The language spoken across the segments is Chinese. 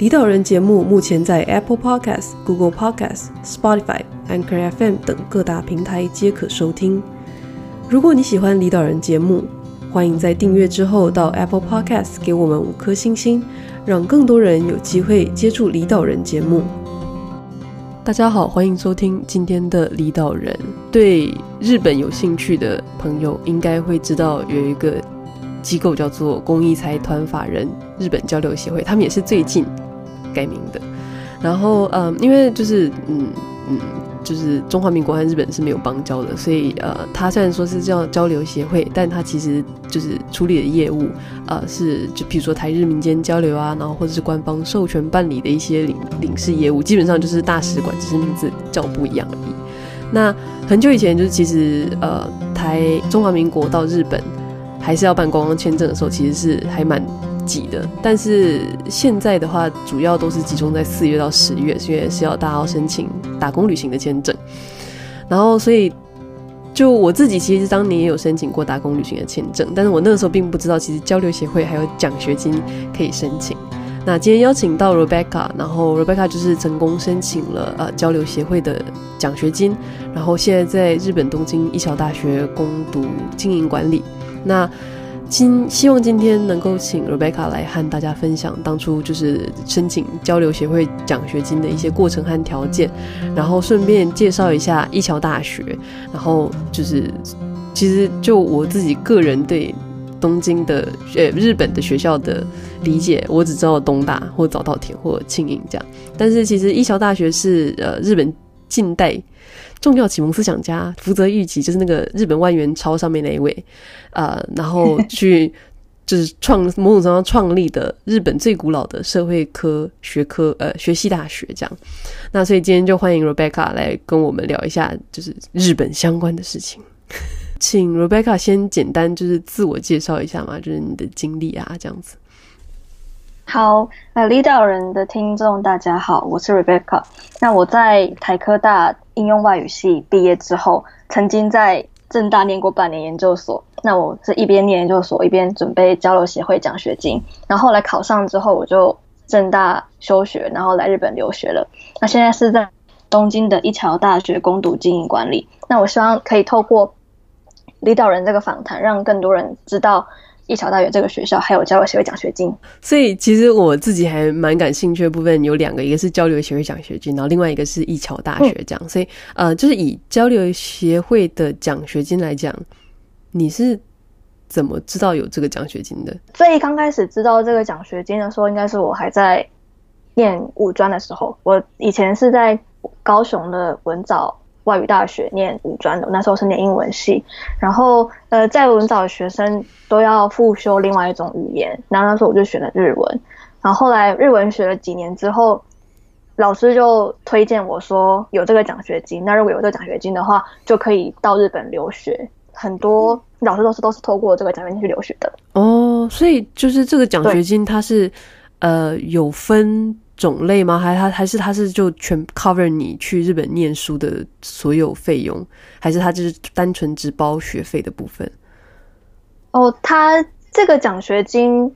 离岛人节目目前在 Apple Podcast、Google Podcast、Spotify、Anchor FM 等各大平台皆可收听。如果你喜欢离岛人节目，欢迎在订阅之后到 Apple Podcast 给我们五颗星星，让更多人有机会接触离岛人节目。大家好，欢迎收听今天的离岛人。对日本有兴趣的朋友，应该会知道有一个机构叫做公益财团法人日本交流协会，他们也是最近。改名的，然后嗯，因为就是嗯嗯，就是中华民国和日本是没有邦交的，所以呃，他虽然说是叫交流协会，但他其实就是处理的业务，呃，是就比如说台日民间交流啊，然后或者是官方授权办理的一些领领事业务，基本上就是大使馆，只是名字叫不一样而已。那很久以前，就是其实呃，台中华民国到日本还是要办观光签证的时候，其实是还蛮。挤的，但是现在的话，主要都是集中在四月到十月，因为是要大家要申请打工旅行的签证。然后，所以就我自己其实当年也有申请过打工旅行的签证，但是我那个时候并不知道，其实交流协会还有奖学金可以申请。那今天邀请到 Rebecca，然后 Rebecca 就是成功申请了呃交流协会的奖学金，然后现在在日本东京一桥大学攻读经营管理。那今希望今天能够请 Rebecca 来和大家分享当初就是申请交流协会奖学金的一些过程和条件，然后顺便介绍一下一桥大学，然后就是其实就我自己个人对东京的呃日本的学校的理解，我只知道东大或早稻田或庆应这样，但是其实一桥大学是呃日本近代。重要启蒙思想家福泽谕吉就是那个日本万元钞上面那一位，呃，然后 去就是创某种程度上创立的日本最古老的社会科学科呃学系大学这样。那所以今天就欢迎 Rebecca 来跟我们聊一下就是日本相关的事情。请 Rebecca 先简单就是自我介绍一下嘛，就是你的经历啊这样子。好，呃，离岛人的听众大家好，我是 Rebecca。那我在台科大应用外语系毕业之后，曾经在正大念过半年研究所。那我是一边念研究所，一边准备交流协会奖学金。然后后来考上之后，我就正大休学，然后来日本留学了。那现在是在东京的一桥大学攻读经营管理。那我希望可以透过离岛人这个访谈，让更多人知道。一桥大学这个学校还有交流协会奖学金，所以其实我自己还蛮感兴趣的部分有两个，一个是交流协会奖学金，然后另外一个是一桥大学这样。嗯、所以呃，就是以交流协会的奖学金来讲，你是怎么知道有这个奖学金的？最刚开始知道这个奖学金的时候，应该是我还在念五专的时候。我以前是在高雄的文藻。外语大学念五专的，那时候是念英文系，然后呃，在文藻的学生都要复修另外一种语言，然后那时候我就选了日文，然后后来日文学了几年之后，老师就推荐我说有这个奖学金，那如果有这个奖学金的话，就可以到日本留学，很多老师都是都是透过这个奖学金去留学的。哦，所以就是这个奖学金它是呃有分。种类吗？还他还是他是就全 cover 你去日本念书的所有费用，还是他就是单纯只包学费的部分？哦，他这个奖学金，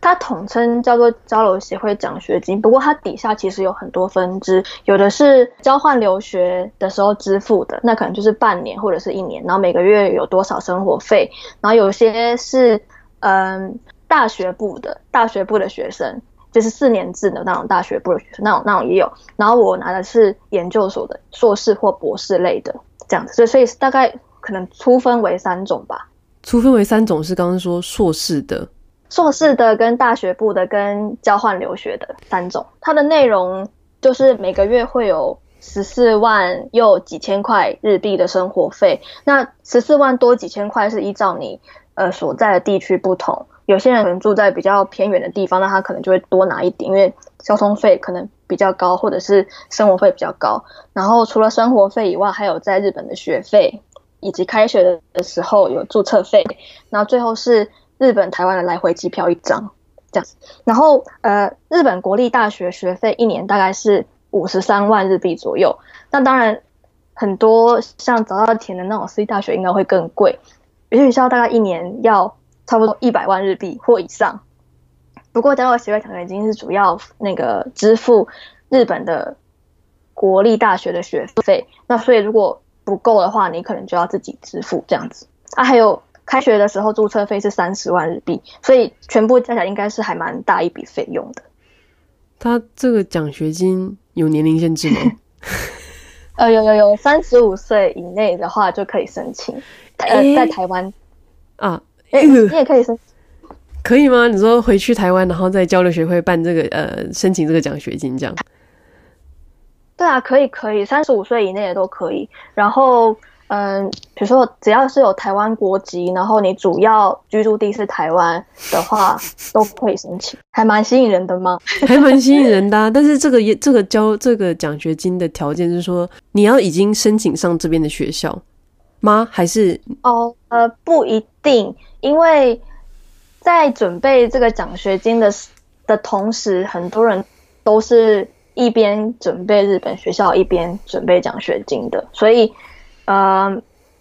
它统称叫做交流协会奖学金。不过它底下其实有很多分支，有的是交换留学的时候支付的，那可能就是半年或者是一年，然后每个月有多少生活费。然后有些是嗯大学部的，大学部的学生。就是四年制的那种大学部的学生，那种那种也有。然后我拿的是研究所的硕士或博士类的这样子，所以所以大概可能粗分为三种吧。粗分为三种是刚刚说硕士的、硕士的跟大学部的跟交换留学的三种。它的内容就是每个月会有十四万又几千块日币的生活费。那十四万多几千块是依照你呃所在的地区不同。有些人可能住在比较偏远的地方，那他可能就会多拿一点，因为交通费可能比较高，或者是生活费比较高。然后除了生活费以外，还有在日本的学费，以及开学的时候有注册费。然后最后是日本台湾的来回机票一张，这样子。然后呃，日本国立大学学费一年大概是五十三万日币左右。那当然，很多像早稻田的那种私立大学应该会更贵，有些学校大概一年要差不多一百万日币或以上。不过，交流协会奖学金是主要那个支付日本的国立大学的学费，那所以如果不够的话，你可能就要自己支付这样子。啊，还有开学的时候注册费是三十万日币，所以全部加起来应该是还蛮大一笔费用的。他这个奖学金有年龄限制吗？呃，有有有，三十五岁以内的话就可以申请。呃，在台湾啊，哎，你也可以申请。可以吗？你说回去台湾，然后在交流学会办这个呃，申请这个奖学金这样？对啊，可以可以，三十五岁以内的都可以。然后嗯、呃，比如说只要是有台湾国籍，然后你主要居住地是台湾的话，都可以申请，还蛮吸引人的吗？还蛮吸引人的、啊。但是这个也这个交这个奖学金的条件是说，你要已经申请上这边的学校吗？还是哦呃不一定，因为。在准备这个奖学金的的同时，很多人都是一边准备日本学校，一边准备奖学金的。所以，呃，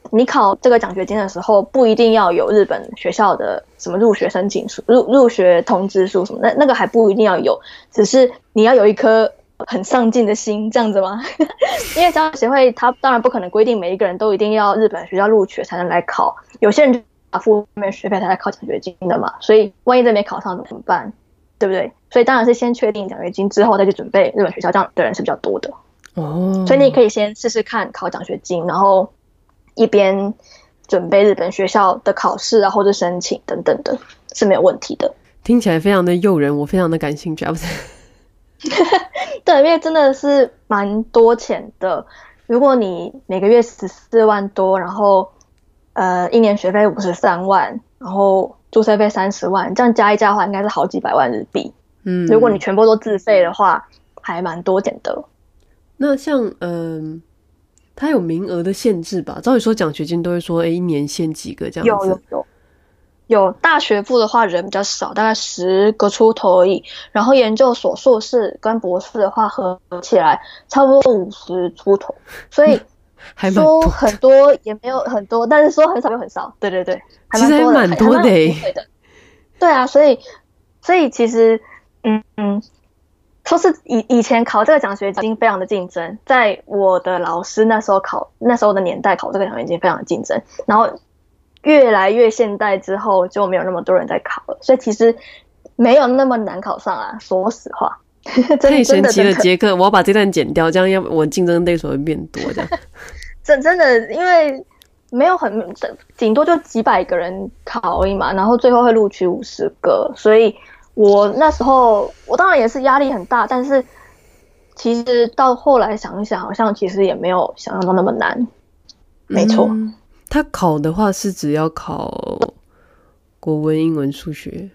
你考这个奖学金的时候，不一定要有日本学校的什么入学申请书、入入学通知书什么，那那个还不一定要有，只是你要有一颗很上进的心，这样子吗？因为交流协会他当然不可能规定每一个人都一定要日本学校录取才能来考，有些人。付后面学费才来考奖学金的嘛，所以万一这没考上怎么办？对不对？所以当然是先确定奖学金之后再去准备日本学校，这样的人是比较多的。哦，所以你可以先试试看考奖学金，然后一边准备日本学校的考试啊，或者申请等等的，是没有问题的。听起来非常的诱人，我非常的感兴趣啊！不是，对，因为真的是蛮多钱的。如果你每个月十四万多，然后。呃，一年学费五十三万，然后注册费三十万，这样加一加的话，应该是好几百万日币。嗯，如果你全部都自费的话，还蛮多点的。那像，嗯、呃，它有名额的限制吧？照理说奖学金都会说，哎，一年限几个这样子。有有有，有大学部的话人比较少，大概十个出头而已。然后研究所、硕士跟博士的话合起来差不多五十出头，所以。说很多也没有很多，但是说很少又很少。对对对，还蛮多的，还蛮多的。对的，对啊，所以所以其实，嗯嗯，说是以以前考这个奖学金非常的竞争，在我的老师那时候考那时候的年代考这个奖学金非常的竞争，然后越来越现代之后就没有那么多人在考了，所以其实没有那么难考上啊，说实话。太神奇了，杰克！我要把这段剪掉，这样要我竞争对手会变多这样。真真的，因为没有很顶多就几百个人考而已嘛，然后最后会录取五十个，所以我那时候我当然也是压力很大，但是其实到后来想一想，好像其实也没有想象中那么难。没错，嗯，他考的话是只要考国文、英文、数学、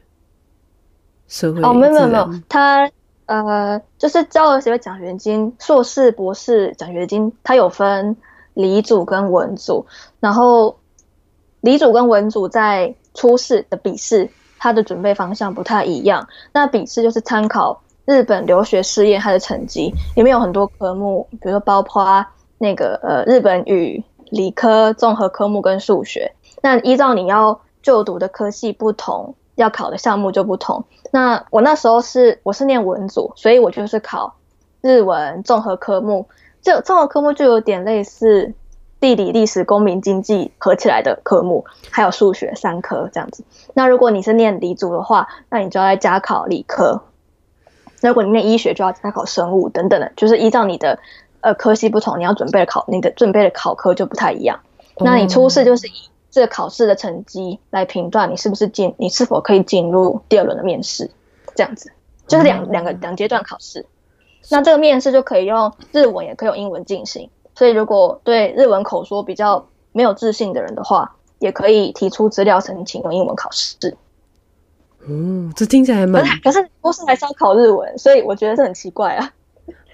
社会哦，没有没有没有，他。呃，就是交流协会奖学金，硕士、博士奖学金，它有分理组跟文组，然后理组跟文组在初试的笔试，它的准备方向不太一样。那笔试就是参考日本留学试验它的成绩，里面有很多科目，比如说包括那个呃日本语、理科、综合科目跟数学。那依照你要就读的科系不同，要考的项目就不同。那我那时候是我是念文组，所以我就是考日文综合科目。这综合科目就有点类似地理、历史、公民、经济合起来的科目，还有数学三科这样子。那如果你是念理组的话，那你就要加考理科。那如果你念医学，就要加考生物等等的，就是依照你的呃科系不同，你要准备的考你的准备的考科就不太一样。那你初试就是以。这个考试的成绩来评断你是不是进，你是否可以进入第二轮的面试，这样子就是两两个两阶段考试。那这个面试就可以用日文，也可以用英文进行。所以如果对日文口说比较没有自信的人的话，也可以提出资料申请用英文考试。嗯，这听起来还蛮……可是不是还是要考日文，所以我觉得是很奇怪啊。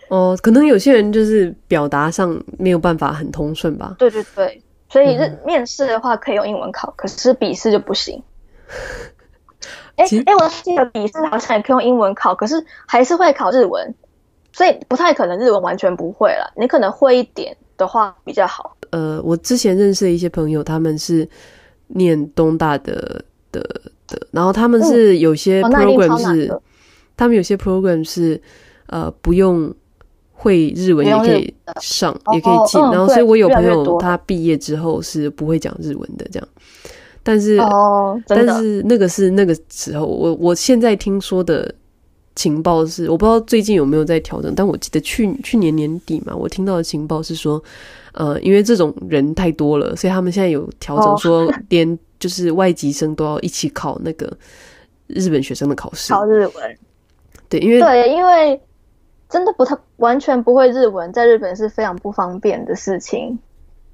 哦，可能有些人就是表达上没有办法很通顺吧。对对对，所以日面试的话可以用英文考，嗯、可是笔试就不行。哎哎，我记得笔试好像也可以用英文考，可是还是会考日文，所以不太可能日文完全不会了。你可能会一点的话比较好。呃，我之前认识的一些朋友，他们是念东大的的的，然后他们是有些 program 是，嗯哦、他们有些 program 是呃不用。会日文也可以上，也可以进。然后，所以我有朋友他毕业之后是不会讲日文的，这样。但是，但是那个是那个时候，我我现在听说的情报是，我不知道最近有没有在调整。但我记得去去年年底嘛，我听到的情报是说，呃，因为这种人太多了，所以他们现在有调整，说连就是外籍生都要一起考那个日本学生的考试，考日文。对，因为对，因为。真的不太完全不会日文，在日本是非常不方便的事情。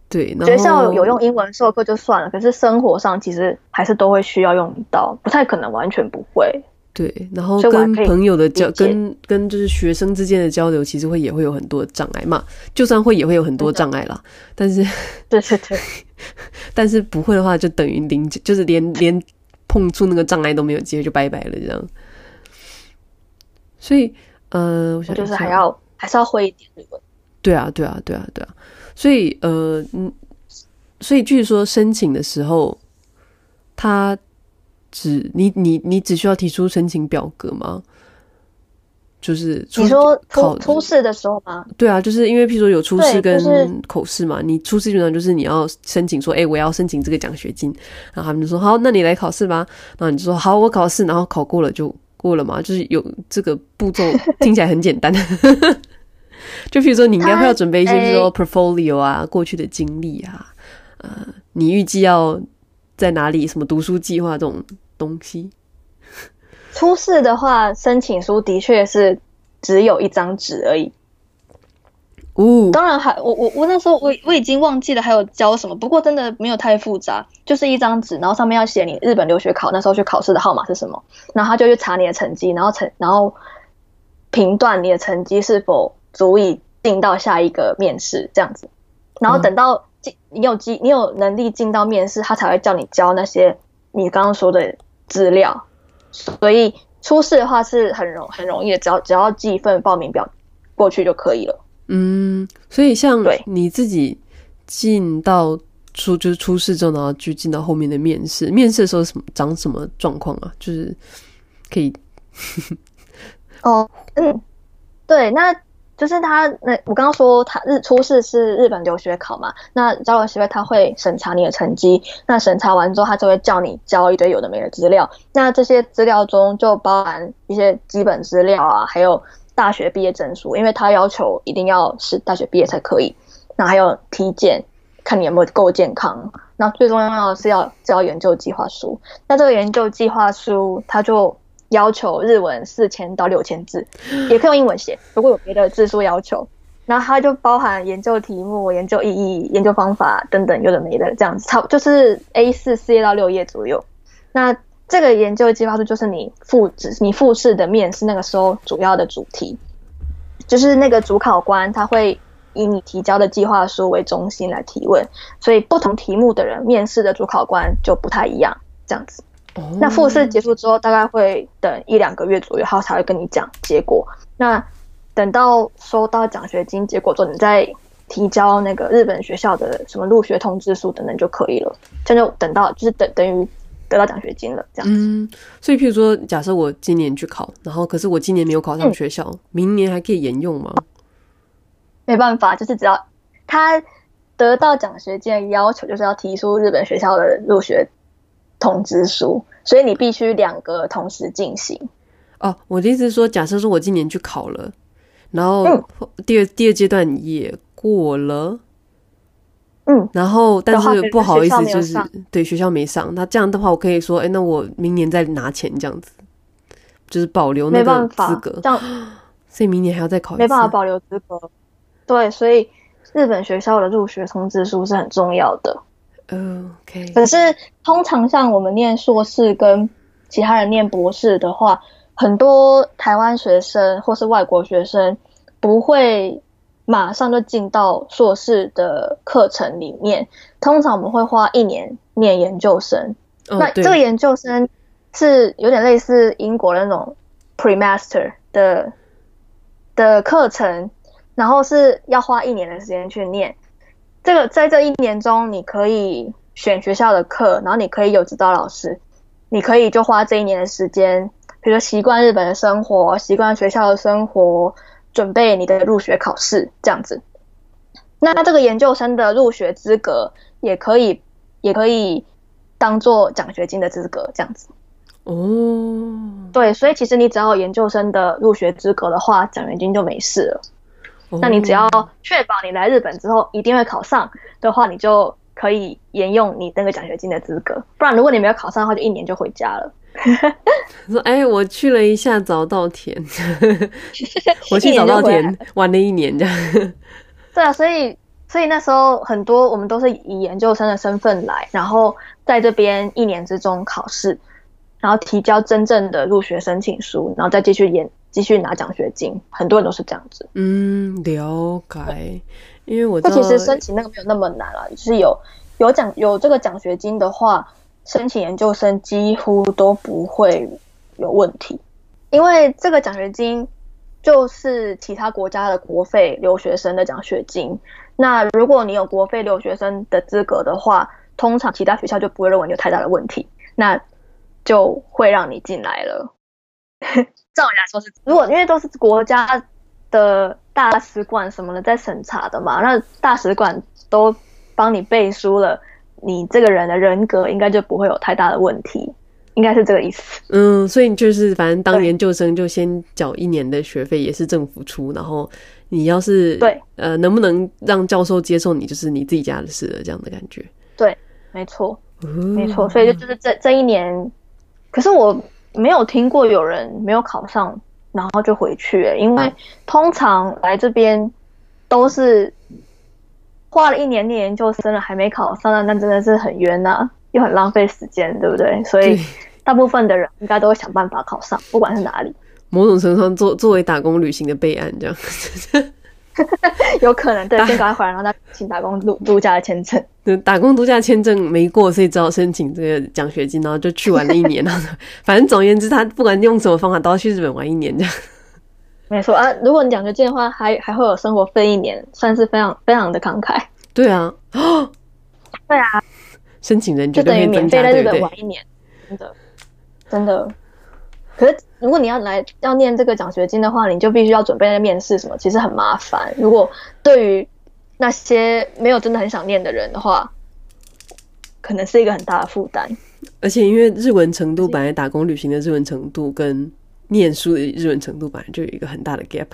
对，学校有用英文授课就算了，可是生活上其实还是都会需要用到，不太可能完全不会。对，然后跟朋友的交，跟跟就是学生之间的交流，其实会也会有很多障碍嘛。就算会，也会有很多障碍啦。但是，对对对，但是不会的话，就等于零，就是连连碰触那个障碍都没有机会，就拜拜了这样。所以。呃，我想就是还要还是要会一点日文。对啊，对啊，对啊，对啊。所以呃，嗯，所以据说申请的时候，他只你你你只需要提出申请表格吗？就是你说考初试的时候吗？对啊，就是因为譬如说有初试跟口试嘛，你初试基本上就是你要申请说，哎，我要申请这个奖学金，然后他们就说好，那你来考试吧。然后你就说好，我考试，然后考过了就。过了吗，就是有这个步骤，听起来很简单。就比如说，你应该会要准备一些，比如说 portfolio 啊，过去的经历啊，呃，你预计要在哪里，什么读书计划这种东西。初试的话，申请书的确是只有一张纸而已。哦，当然还我我我那时候我我已经忘记了还有教什么，不过真的没有太复杂，就是一张纸，然后上面要写你日本留学考那时候去考试的号码是什么，然后他就去查你的成绩，然后成然后评断你的成绩是否足以进到下一个面试这样子，然后等到进你有机你有能力进到面试，他才会叫你交那些你刚刚说的资料，所以初试的话是很容很容易的，只要只要寄一份报名表过去就可以了。嗯，所以像你自己进到初就是初试之后，然后就进到后面的面试。面试的时候什么长什么状况啊？就是可以哦，嗯，对，那就是他那我刚刚说他日初试是日本留学考嘛，那交流协会他会审查你的成绩，那审查完之后他就会叫你交一堆有的没的资料，那这些资料中就包含一些基本资料啊，还有。大学毕业证书，因为他要求一定要是大学毕业才可以。那还有体检，看你有没有够健康。那最重要的是要交研究计划书。那这个研究计划书，它就要求日文四千到六千字，也可以用英文写，如果有别的字数要求。然后它就包含研究题目、研究意义、研究方法等等，有的没的这样子，差就是 A 四四页到六页左右。那这个研究计划书就是你复制你复试的面试那个时候主要的主题，就是那个主考官他会以你提交的计划书为中心来提问，所以不同题目的人面试的主考官就不太一样，这样子。那复试结束之后，大概会等一两个月左右，他才会跟你讲结果。那等到收到奖学金结果之后，你再提交那个日本学校的什么入学通知书等等就可以了。这就等到就是等等于。得到奖学金了，这样。嗯，所以譬如说，假设我今年去考，然后可是我今年没有考上学校，嗯、明年还可以沿用吗？没办法，就是只要他得到奖学金的要求，就是要提出日本学校的入学通知书，所以你必须两个同时进行。哦，我的意思是说，假设说我今年去考了，然后第二、嗯、第二阶段也过了。嗯，然后但是不好意思，就是对学校没上。那这样的话，我可以说，哎，那我明年再拿钱这样子，就是保留那个资格。这样，所以明年还要再考一次。没办法保留资格。对，所以日本学校的入学通知书是很重要的。OK。可是通常像我们念硕士跟其他人念博士的话，很多台湾学生或是外国学生不会马上就进到硕士的课程里面。通常我们会花一年念研究生。哦、那这个研究生是有点类似英国的那种 pre-master 的的课程，然后是要花一年的时间去念。这个在这一年中，你可以选学校的课，然后你可以有指导老师，你可以就花这一年的时间，比如说习惯日本的生活，习惯学校的生活，准备你的入学考试这样子。那这个研究生的入学资格也可以，也可以当做奖学金的资格这样子。哦，对，所以其实你只要有研究生的入学资格的话，奖学金就没事了。那你只要确保你来日本之后一定会考上的话，你就可以沿用你那个奖学金的资格。不然如果你没有考上的话，就一年就回家了。说哎、欸，我去了一下早稻田 我去早稻田玩了一年这样。对啊，所以所以那时候很多我们都是以研究生的身份来，然后在这边一年之中考试，然后提交真正的入学申请书，然后再继续研。继续拿奖学金，很多人都是这样子。嗯，了解。因为我这其实申请那个没有那么难了，就是有有奖有这个奖学金的话，申请研究生几乎都不会有问题。因为这个奖学金就是其他国家的国费留学生的奖学金。那如果你有国费留学生的资格的话，通常其他学校就不会认为你有太大的问题，那就会让你进来了。照理来说是，如果因为都是国家的大使馆什么的在审查的嘛，那大使馆都帮你背书了，你这个人的人格应该就不会有太大的问题，应该是这个意思。嗯，所以就是反正当研究生就先缴一年的学费，也是政府出，然后你要是对呃能不能让教授接受你，就是你自己家的事了，这样的感觉。对，没错，没错，所以就就是这这一年，可是我。没有听过有人没有考上，然后就回去，欸，因为通常来这边都是花了一年念研究生了还没考上，那真的是很冤呐，啊，又很浪费时间，对不对？所以大部分的人应该都会想办法考上，不管是哪里。某种程度上，作作为打工旅行的备案，这样。有可能对，先赶快回来，然后再请打工度度假的签证。对，打工度假签证没过，所以只好申请这个奖学金，然后就去玩了一年。反正总而言之，他不管用什么方法，都要去日本玩一年这样。没错啊，如果你奖学金的话，还还会有生活费一年，算是非常非常的慷慨。对啊，对啊，申请人就等于免费在日本玩一年，真的，真的。可是，如果你要来要念这个奖学金的话，你就必须要准备那面试什么，其实很麻烦。如果对于那些没有真的很想念的人的话，可能是一个很大的负担。而且，因为日文程度本来打工旅行的日文程度跟念书的日文程度本来就有一个很大的 gap。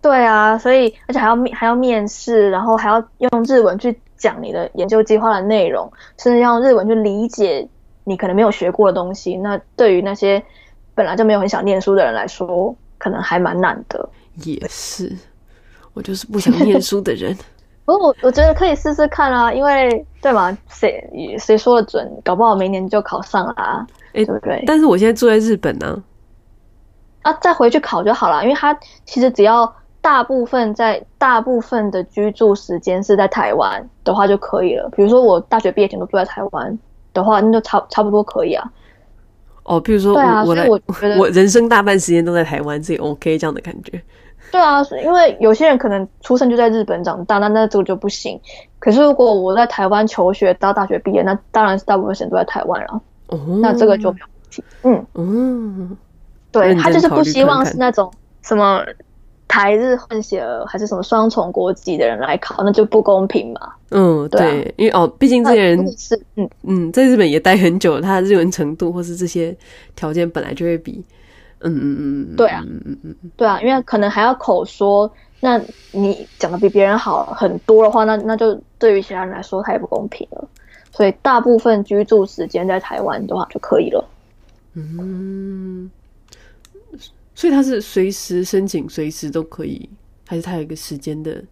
对啊，所以而且还要面还要面试，然后还要用日文去讲你的研究计划的内容，甚至要用日文去理解。你可能没有学过的东西，那对于那些本来就没有很想念书的人来说，可能还蛮难的。也是，我就是不想念书的人。不过我我觉得可以试试看啊，因为对嘛？谁谁说的准？搞不好明年就考上了啊，欸、对不对？但是我现在住在日本呢，啊，再回去考就好了。因为他其实只要大部分在大部分的居住时间是在台湾的话就可以了。比如说我大学毕业前都住在台湾。的话，那就差差不多可以啊。哦，比如说我，啊、我来，我觉得我人生大半时间都在台湾，所以 OK 这样的感觉。对啊，因为有些人可能出生就在日本长大，那那这个就不行。可是如果我在台湾求学到大学毕业，那当然是大部分时间都在台湾了。哦，那这个就没有问题。嗯嗯，对，他就是不希望是那种什么。台日混血儿还是什么双重国籍的人来考，那就不公平嘛。嗯，对，因为哦，毕竟这些人是嗯嗯，在日本也待很久，他的日文程度或是这些条件本来就会比嗯嗯嗯，对啊，嗯嗯嗯，对啊，因为可能还要口说，那你讲的比别人好很多的话，那那就对于其他人来说太不公平了。所以大部分居住时间在台湾的话就可以了。嗯。所以他是随时申请，随时都可以，还是他有一个时间的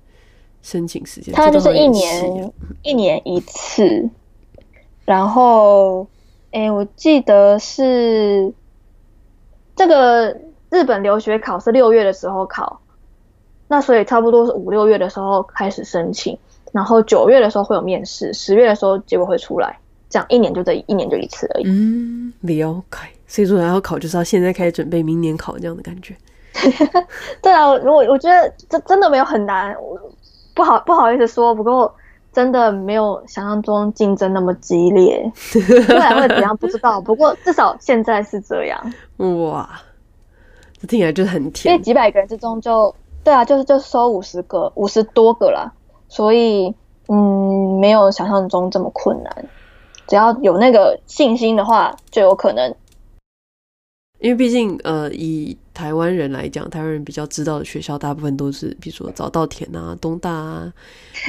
申请时间？他就是一年一年一次，然后，哎、欸，我记得是这个日本留学考是六月的时候考，那所以差不多是五六月的时候开始申请，然后九月的时候会有面试，十月的时候结果会出来，这样一年就这一年就一次而已。嗯，了解。所以说还要考，就是要现在开始准备，明年考这样的感觉。对啊，如果我觉得这真的没有很难，不好不好意思说，不过真的没有想象中竞争那么激烈。未来会怎样不知道，不过至少现在是这样。哇，这听起来就是很甜。因为几百个人之中就。对啊，就是就收五十个，五十多个啦，所以嗯，没有想象中这么困难，只要有那个信心的话，就有可能。因为毕竟呃，以台湾人来讲，台湾人比较知道的学校，大部分都是比如说早稻田啊、东大啊。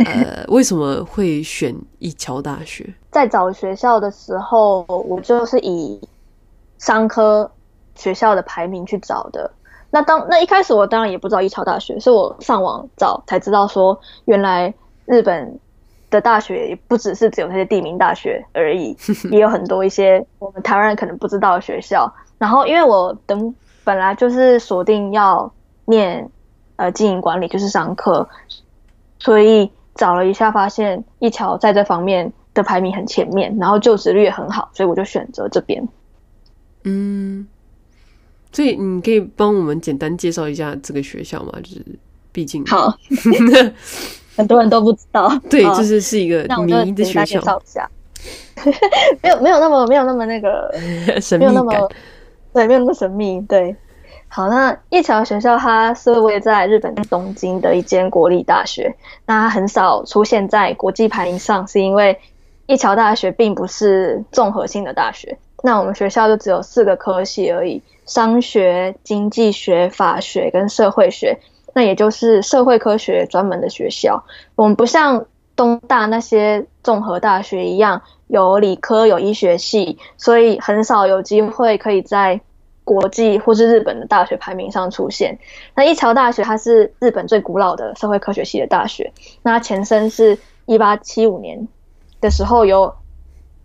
呃，为什么会选一桥大学？在找学校的时候，我就是以商科学校的排名去找的。那当那一开始我当然也不知道一桥大学，是我上网找才知道说，原来日本的大学也不只是只有那些地名大学而已，也有很多一些我们台湾人可能不知道的学校。然后因为我等本来就是锁定要念呃经营管理，就是商科，所以找了一下发现一桥在这方面的排名很前面，然后就职率也很好，所以我就选择这边。嗯。所以你可以帮我们简单介绍一下这个学校吗？就是毕竟好，很多人都不知道。对，就是是一个迷的学校。介绍一下，没有没有那么没有那么那个神秘感，没有那么对，没有那么神秘。对，好，那一桥学校它是位在日本东京的一间国立大学，那它很少出现在国际排名上，是因为一桥大学并不是综合性的大学。那我们学校就只有四个科系而已。商学、经济学、法学跟社会学，那也就是社会科学专门的学校。我们不像东大那些综合大学一样，有理科、有医学系，所以很少有机会可以在国际或是日本的大学排名上出现。那一桥大学它是日本最古老的社会科学系的大学，那它前身是一八七五年的时候有。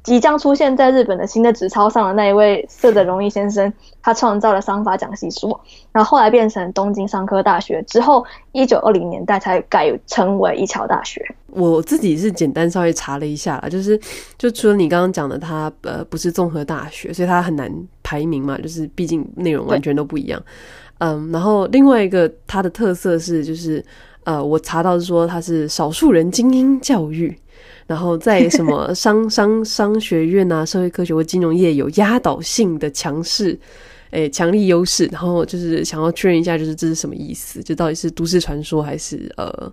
即将出现在日本的新的纸钞上的那一位涩泽荣义先生，他创造了商法讲习所，然后后来变成东京商科大学，之后一九二零年代才改称为一桥大学。我自己是简单稍微查了一下啦，就是就除了你刚刚讲的，它呃不是综合大学，所以它很难排名嘛，就是毕竟内容完全都不一样。嗯，然后另外一个它的特色是，就是呃我查到是说它是少数人精英教育。然后在什么商商商学院啊、社会科学或金融业有压倒性的强势，诶，强力优势。然后就是想要确认一下，就是这是什么意思？就到底是都市传说，还是呃，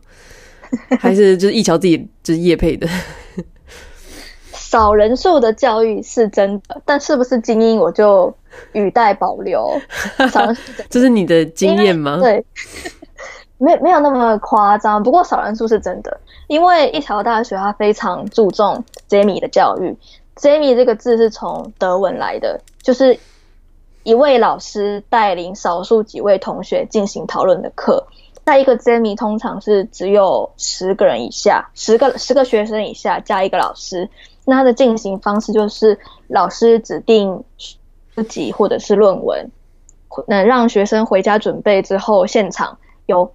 还是就是一桥自己就是业配的？少人数的教育是真的，但是不是精英，我就语带保留。少人数 这是你的经验吗？对。没没有那么夸张，不过少人数是真的，因为一桥大学它非常注重 Jamie 的教育。，Jamie 这个字是从德文来的，就是一位老师带领少数几位同学进行讨论的课。那一个 Jamie 通常是只有十个人以下，十个十个学生以下加一个老师。那它的进行方式就是老师指定书籍或者是论文，能让学生回家准备之后，现场有。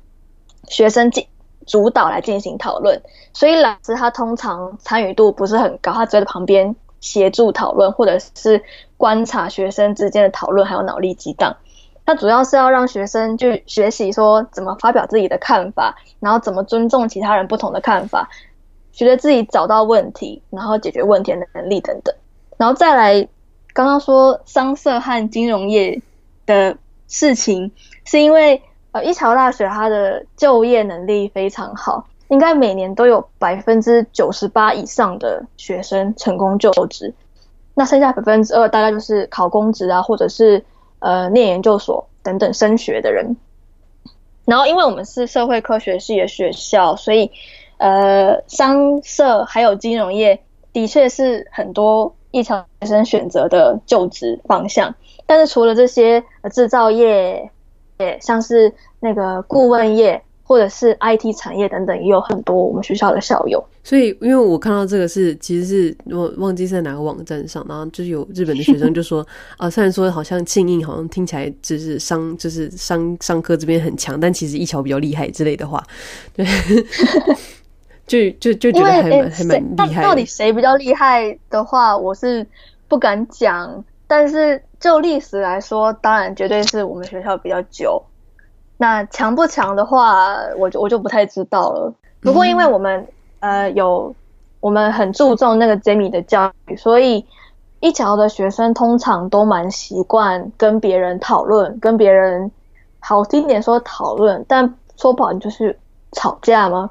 学生进主导来进行讨论，所以老师他通常参与度不是很高，他只在旁边协助讨论，或者是观察学生之间的讨论，还有脑力激荡。他主要是要让学生去学习说怎么发表自己的看法，然后怎么尊重其他人不同的看法，学着自己找到问题，然后解决问题的能力等等。然后再来，刚刚说商社和金融业的事情，是因为。呃，一桥大学它的就业能力非常好，应该每年都有百分之九十八以上的学生成功就职，那剩下百分之二大概就是考公职啊，或者是呃念研究所等等升学的人。然后，因为我们是社会科学系的学校，所以呃商社还有金融业的确是很多一桥学生选择的就职方向。但是除了这些，呃，制造业。也像是那个顾问业，或者是 IT 产业等等，也有很多我们学校的校友。所以，因为我看到这个是，其实是我忘记是在哪个网站上，然后就是有日本的学生就说 啊，虽然说好像庆应好像听起来就是商就是商商科这边很强，但其实一桥比较厉害之类的话，对，就就就觉得还蛮、欸、还蛮厉害。到底谁比较厉害的话，我是不敢讲。但是就历史来说，当然绝对是我们学校比较久。那强不强的话，我就我就不太知道了。不过因为我们、嗯、呃有我们很注重那个 Jamie 的教育，所以一桥的学生通常都蛮习惯跟别人讨论，跟别人好听点说讨论，但说不好就是吵架吗？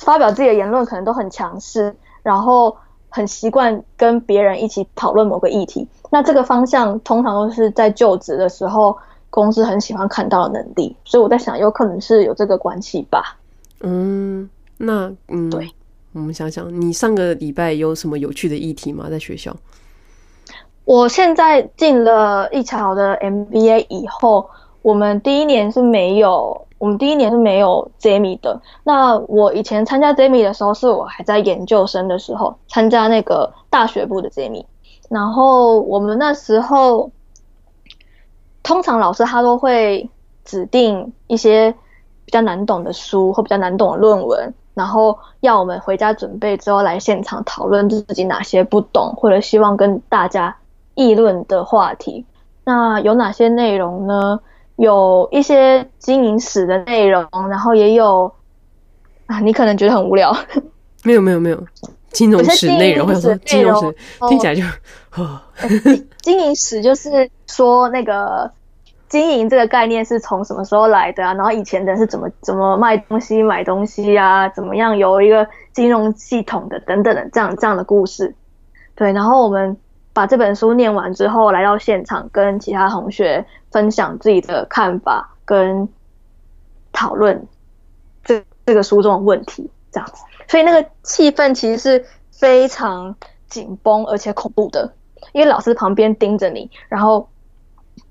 发表自己的言论可能都很强势，然后。很习惯跟别人一起讨论某个议题，那这个方向通常都是在就职的时候，公司很喜欢看到的能力，所以我在想，有可能是有这个关系吧。嗯，那嗯，对，我们想想，你上个礼拜有什么有趣的议题吗？在学校？我现在进了一桥的 MBA 以后，我们第一年是没有。我们第一年是没有 JEMI 的。那我以前参加 JEMI 的时候，是我还在研究生的时候参加那个大学部的 JEMI。然后我们那时候，通常老师他都会指定一些比较难懂的书或比较难懂的论文，然后要我们回家准备之后来现场讨论自己哪些不懂或者希望跟大家议论的话题。那有哪些内容呢？有一些经营史的内容，然后也有啊，你可能觉得很无聊。没有没有没有，金融史内容，或者说金融史听起来就，哦、经营史就是说那个经营这个概念是从什么时候来的啊？然后以前的人是怎么怎么卖东西、买东西啊？怎么样有一个金融系统的等等的这样这样的故事。对，然后我们。把这本书念完之后，来到现场跟其他同学分享自己的看法，跟讨论这这个书中的问题，这样子。所以那个气氛其实是非常紧绷而且恐怖的，因为老师旁边盯着你，然后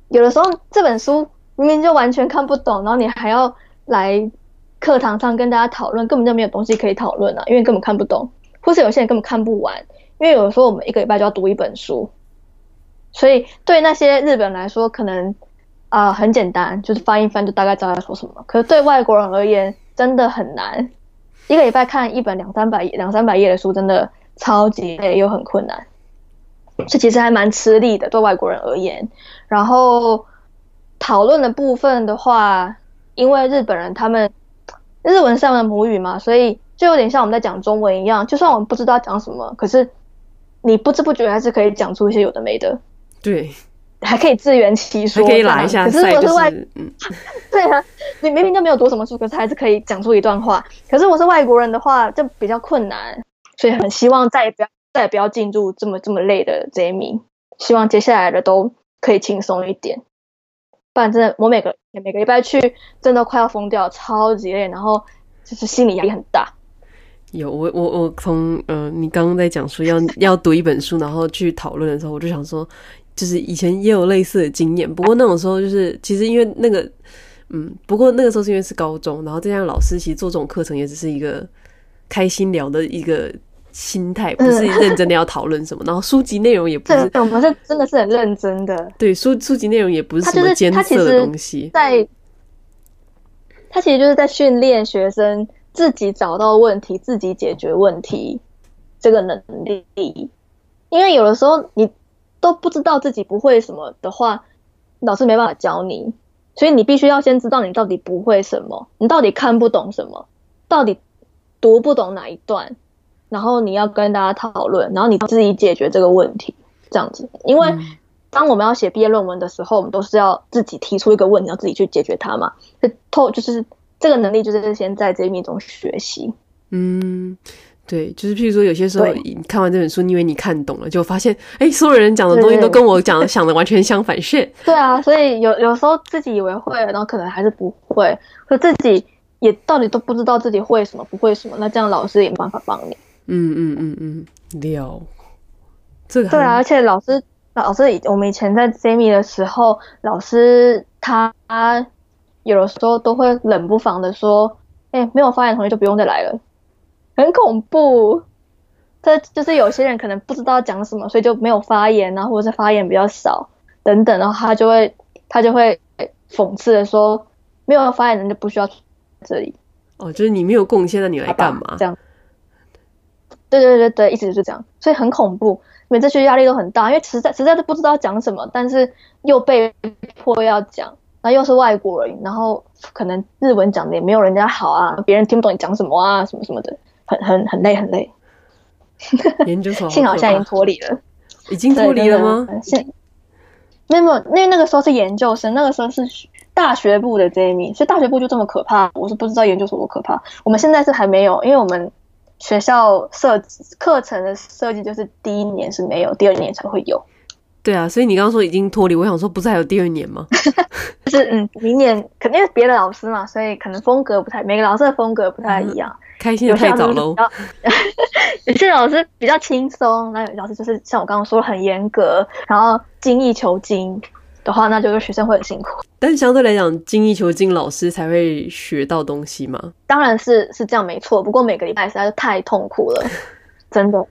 有的时候这本书明明就完全看不懂，然后你还要来课堂上跟大家讨论，根本就没有东西可以讨论啊，因为根本看不懂，或是有些人根本看不完。因为有的时候我们一个礼拜就要读一本书，所以对那些日本来说，可能啊、很简单，就是翻一翻就大概知道在说什么。可是对外国人而言，真的很难。一个礼拜看一本两三百两三百页的书，真的超级累又很困难。这其实还蛮吃力的，对外国人而言。然后讨论的部分的话，因为日本人他们日文是他们的母语嘛，所以就有点像我们在讲中文一样，就算我们不知道讲什么，可是。你不知不觉还是可以讲出一些有的没的，对，还可以自圆其说，可以拉一下。可是我是外，就是嗯、对啊，你明明就没有读什么书，可是还是可以讲出一段话。可是我是外国人的话，就比较困难，所以很希望再也不要再也不要进入这么这么累的 JEMI，希望接下来的都可以轻松一点。不然真的，我每个每个礼拜去，真的快要疯掉，超级累，然后就是心理压力很大。有我我我从呃，你刚刚在讲说要要读一本书，然后去讨论的时候，我就想说，就是以前也有类似的经验。不过那种时候就是，其实因为那个，嗯，不过那个时候是因为是高中，然后这样老师其实做这种课程也只是一个开心聊的一个心态，不是认真的要讨论什么。然后书籍内容也不是，我们是真的是很认真的。对，书书籍内容也不是什么艰涩的东西。在，他其实就是在训练学生。自己找到问题，自己解决问题，这个能力，因为有的时候你都不知道自己不会什么的话，老师没办法教你，所以你必须要先知道你到底不会什么，你到底看不懂什么，到底读不懂哪一段，然后你要跟大家讨论，然后你自己解决这个问题，这样子。因为当我们要写毕业论文的时候，我们都是要自己提出一个问题，要自己去解决它嘛，透就是。这个能力就是先在 JEMI 中学习。嗯，对，就是譬如说，有些时候你看完这本书，你以为你看懂了，就发现，哎，所有人讲的东西都跟我讲的想的完全相反。是，对啊，所以有有时候自己以为会，然后可能还是不会，可自己也到底都不知道自己会什么，不会什么，那这样老师也没办法帮你。嗯嗯嗯嗯，了。这个对啊，而且老师老师以我们以前在 Jamie 的时候，老师他。有的时候都会冷不防的说：“哎、欸，没有发言的同学就不用再来了，很恐怖。这就是有些人可能不知道讲什么，所以就没有发言啊，或者是发言比较少等等，然后他就会他就会讽刺的说，没有发言的人就不需要这里。哦，就是你没有贡献，那你来干嘛？这样。对对对对，一直就是这样，所以很恐怖，每次学习压力都很大，因为实在实在是不知道讲什么，但是又被迫要讲，然后又是外国人，然后可能日文讲的也没有人家好啊，别人听不懂你讲什么啊，什么什么的，很很很累很累。研究所幸好现在已经脱离了，已经脱离了吗？现没有没有，因为那个时候是研究生，那个时候是大学部的 Jamie，所以大学部就这么可怕，我是不知道研究所多可怕。我们现在是还没有，因为我们学校设课程的设计就是第一年是没有，第二年才会有。对啊，所以你刚刚说已经脱离，我想说不是还有第二年吗？就是嗯，明年肯定是别的老师嘛，所以可能风格不太，每个老师的风格不太一样。嗯开心的太早喽。有些老师比较轻松，那有些老师就是像我刚刚说的很严格，然后精益求精的话，那就是学生会很辛苦。但是相对来讲，精益求精老师才会学到东西嘛？当然是是这样没错。不过每个礼拜实在是太痛苦了，真的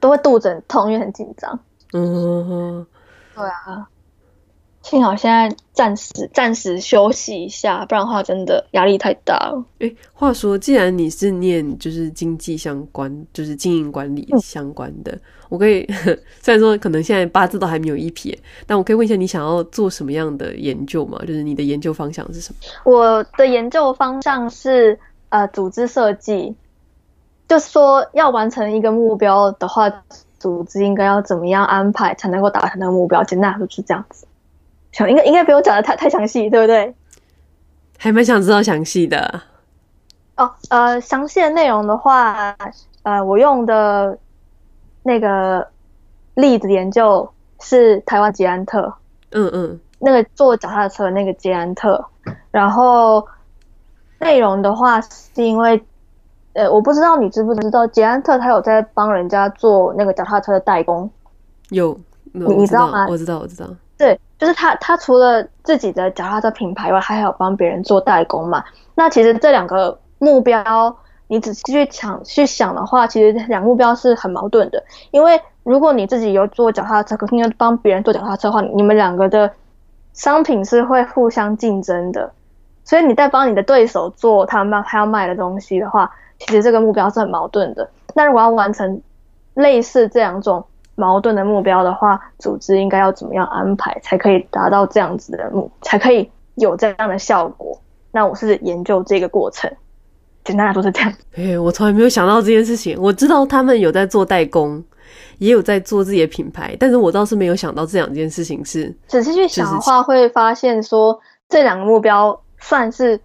都会肚子很痛，因为很紧张。嗯，对啊。幸好现在暂时暂时休息一下，不然的话真的压力太大了。哎、欸，话说，既然你是念就是经济相关，就是经营管理相关的，嗯、我可以 虽然说可能现在八字都还没有一撇，但我可以问一下，你想要做什么样的研究吗？就是你的研究方向是什么？我的研究方向是呃组织设计，就是说要完成一个目标的话，组织应该要怎么样安排才能够达成那个目标？简单来说就是这样子。应该应该不用讲的太太详细，对不对？还蛮想知道详细的。哦，呃，详细的内容的话，呃，我用的那个例子研究是台湾捷安特，嗯嗯，那个坐脚踏车的那个捷安特。然后内容的话，是因为，呃，我不知道你知不知道，捷安特他有在帮人家做那个脚踏车的代工。有，你你知道吗？我知道，我知道。对，就是他，他除了自己的脚踏车品牌外，还有帮别人做代工嘛。那其实这两个目标，你仔细去想去想的话，其实两目标是很矛盾的。因为如果你自己有做脚踏车，可是你要帮别人做脚踏车的话，你们两个的商品是会互相竞争的。所以你在帮你的对手做他们他要卖的东西的话，其实这个目标是很矛盾的。那如果要完成类似这两种。矛盾的目标的话，组织应该要怎么样安排才可以达到这样子的目，才可以有这样的效果？那我是研究这个过程，简单来说是这样。哎、欸，我从来没有想到这件事情。我知道他们有在做代工，也有在做自己的品牌，但是我倒是没有想到这两件事情是。仔细去想的话，会发现说这两个目标算是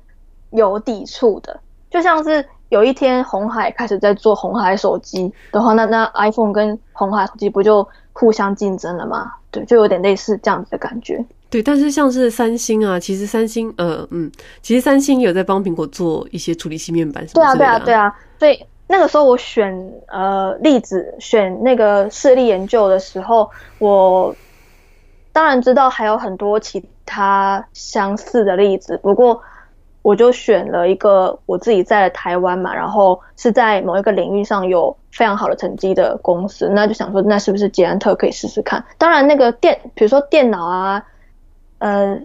有抵触的，就像是。有一天，红海开始在做红海手机的话，那那 iPhone 跟红海手机不就互相竞争了吗？对，就有点类似这样子的感觉。对，但是像是三星啊，其实三星，呃，嗯，其实三星有在帮苹果做一些处理器面板什么的啊。对啊，对啊，对啊。所以那个时候我选呃例子，选那个事例研究的时候，我当然知道还有很多其他相似的例子，不过。我就选了一个我自己在台湾嘛，然后是在某一个领域上有非常好的成绩的公司，那就想说，那是不是捷安特可以试试看？当然，那个电，比如说电脑啊，呃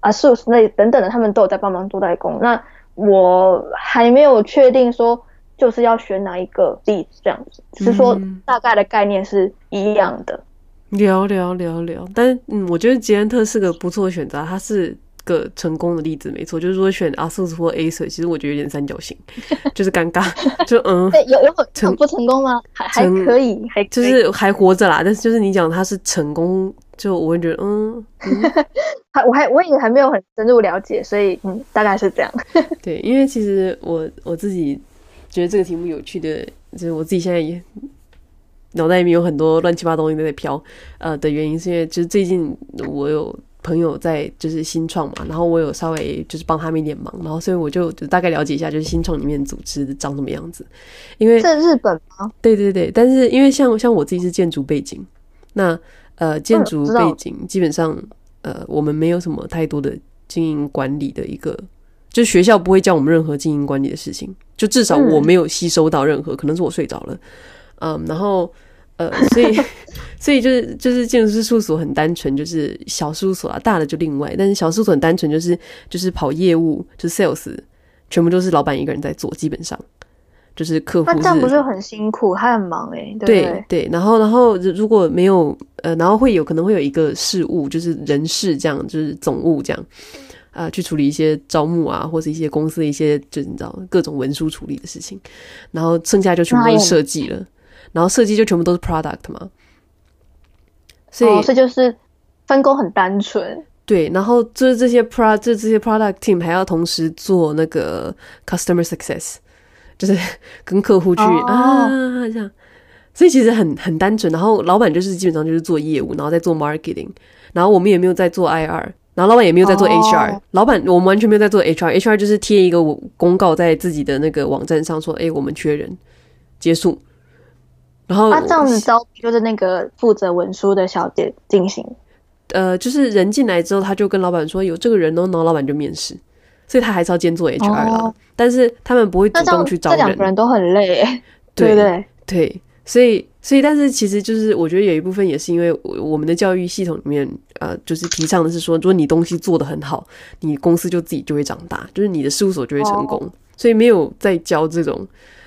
啊，Sus 那等等的，他们都有在帮忙做代工。那我还没有确定说就是要选哪一个例子这样子，只是说大概的概念是一样的。聊聊聊聊，但是嗯，我觉得捷安特是个不错的选择，它是。个成功的例子没错，就是说选 ASUS 或 Acer，其实我觉得有点三角形，就是尴尬，就嗯，对有有成不成功吗？还还可以，还就是还活着啦。但是就是你讲他是成功，就我会觉得嗯，还、嗯、我还我也还没有很深入了解，所以嗯，大概是这样。对，因为其实我我自己觉得这个题目有趣的，就是我自己现在也脑袋里面有很多乱七八糟东西在飘，呃的原因是因为就是最近我有。朋友在就是新创嘛，然后我有稍微就是帮他们一点忙，然后所以我就就大概了解一下，就是新创里面组织长什么样子。因为在日本吗？对对对，但是因为像像我自己是建筑背景，那呃建筑背景基本上呃我们没有什么太多的经营管理的一个就学校不会教我们任何经营管理的事情，就至少我没有吸收到任何，嗯、可能是我睡着了，嗯，然后呃，所以 所以就是就是建筑师事务所很单纯，就是小事务所啊，大的就另外，但是小事务所很单纯，就是就是跑业务，就是 sales，全部都是老板一个人在做，基本上。就是客户，那这样不是很辛苦？他很忙哎、欸，对对。然后，然后如果没有呃，然后会有可能会有一个事务，就是人事这样，就是总务这样，啊、呃，去处理一些招募啊，或者一些公司的一些，就是你知道各种文书处理的事情。然后剩下就全部都是设计了，然后设计就全部都是 product 嘛。所以，哦、所以就是分工很单纯。对，然后就是这些 pro，这这些 product team 还要同时做那个 customer success。就是跟客户去、oh. 啊这样，所以其实很很单纯。然后老板就是基本上就是做业务，然后再做 marketing。然后我们也没有在做 IR，然后老板也没有在做 HR。Oh. 老板我们完全没有在做 HR，HR 就是贴一个公告在自己的那个网站上说：“哎，我们缺人。”结束。然后啊，这样子招就是那个负责文书的小姐进行。呃，就是人进来之后，他就跟老板说有这个人哦，然后老板就面试。所以他还是要兼做 HR 啦，oh, 但是他们不会主动去招人。这两个人都很累，对对对，对，所以所以，但是其实就是我觉得有一部分也是因为我们的教育系统里面，呃，就是提倡的是说，如果你东西做得很好，你公司就自己就会长大，就是你的事务所就会成功。Oh. 所以没有在教这种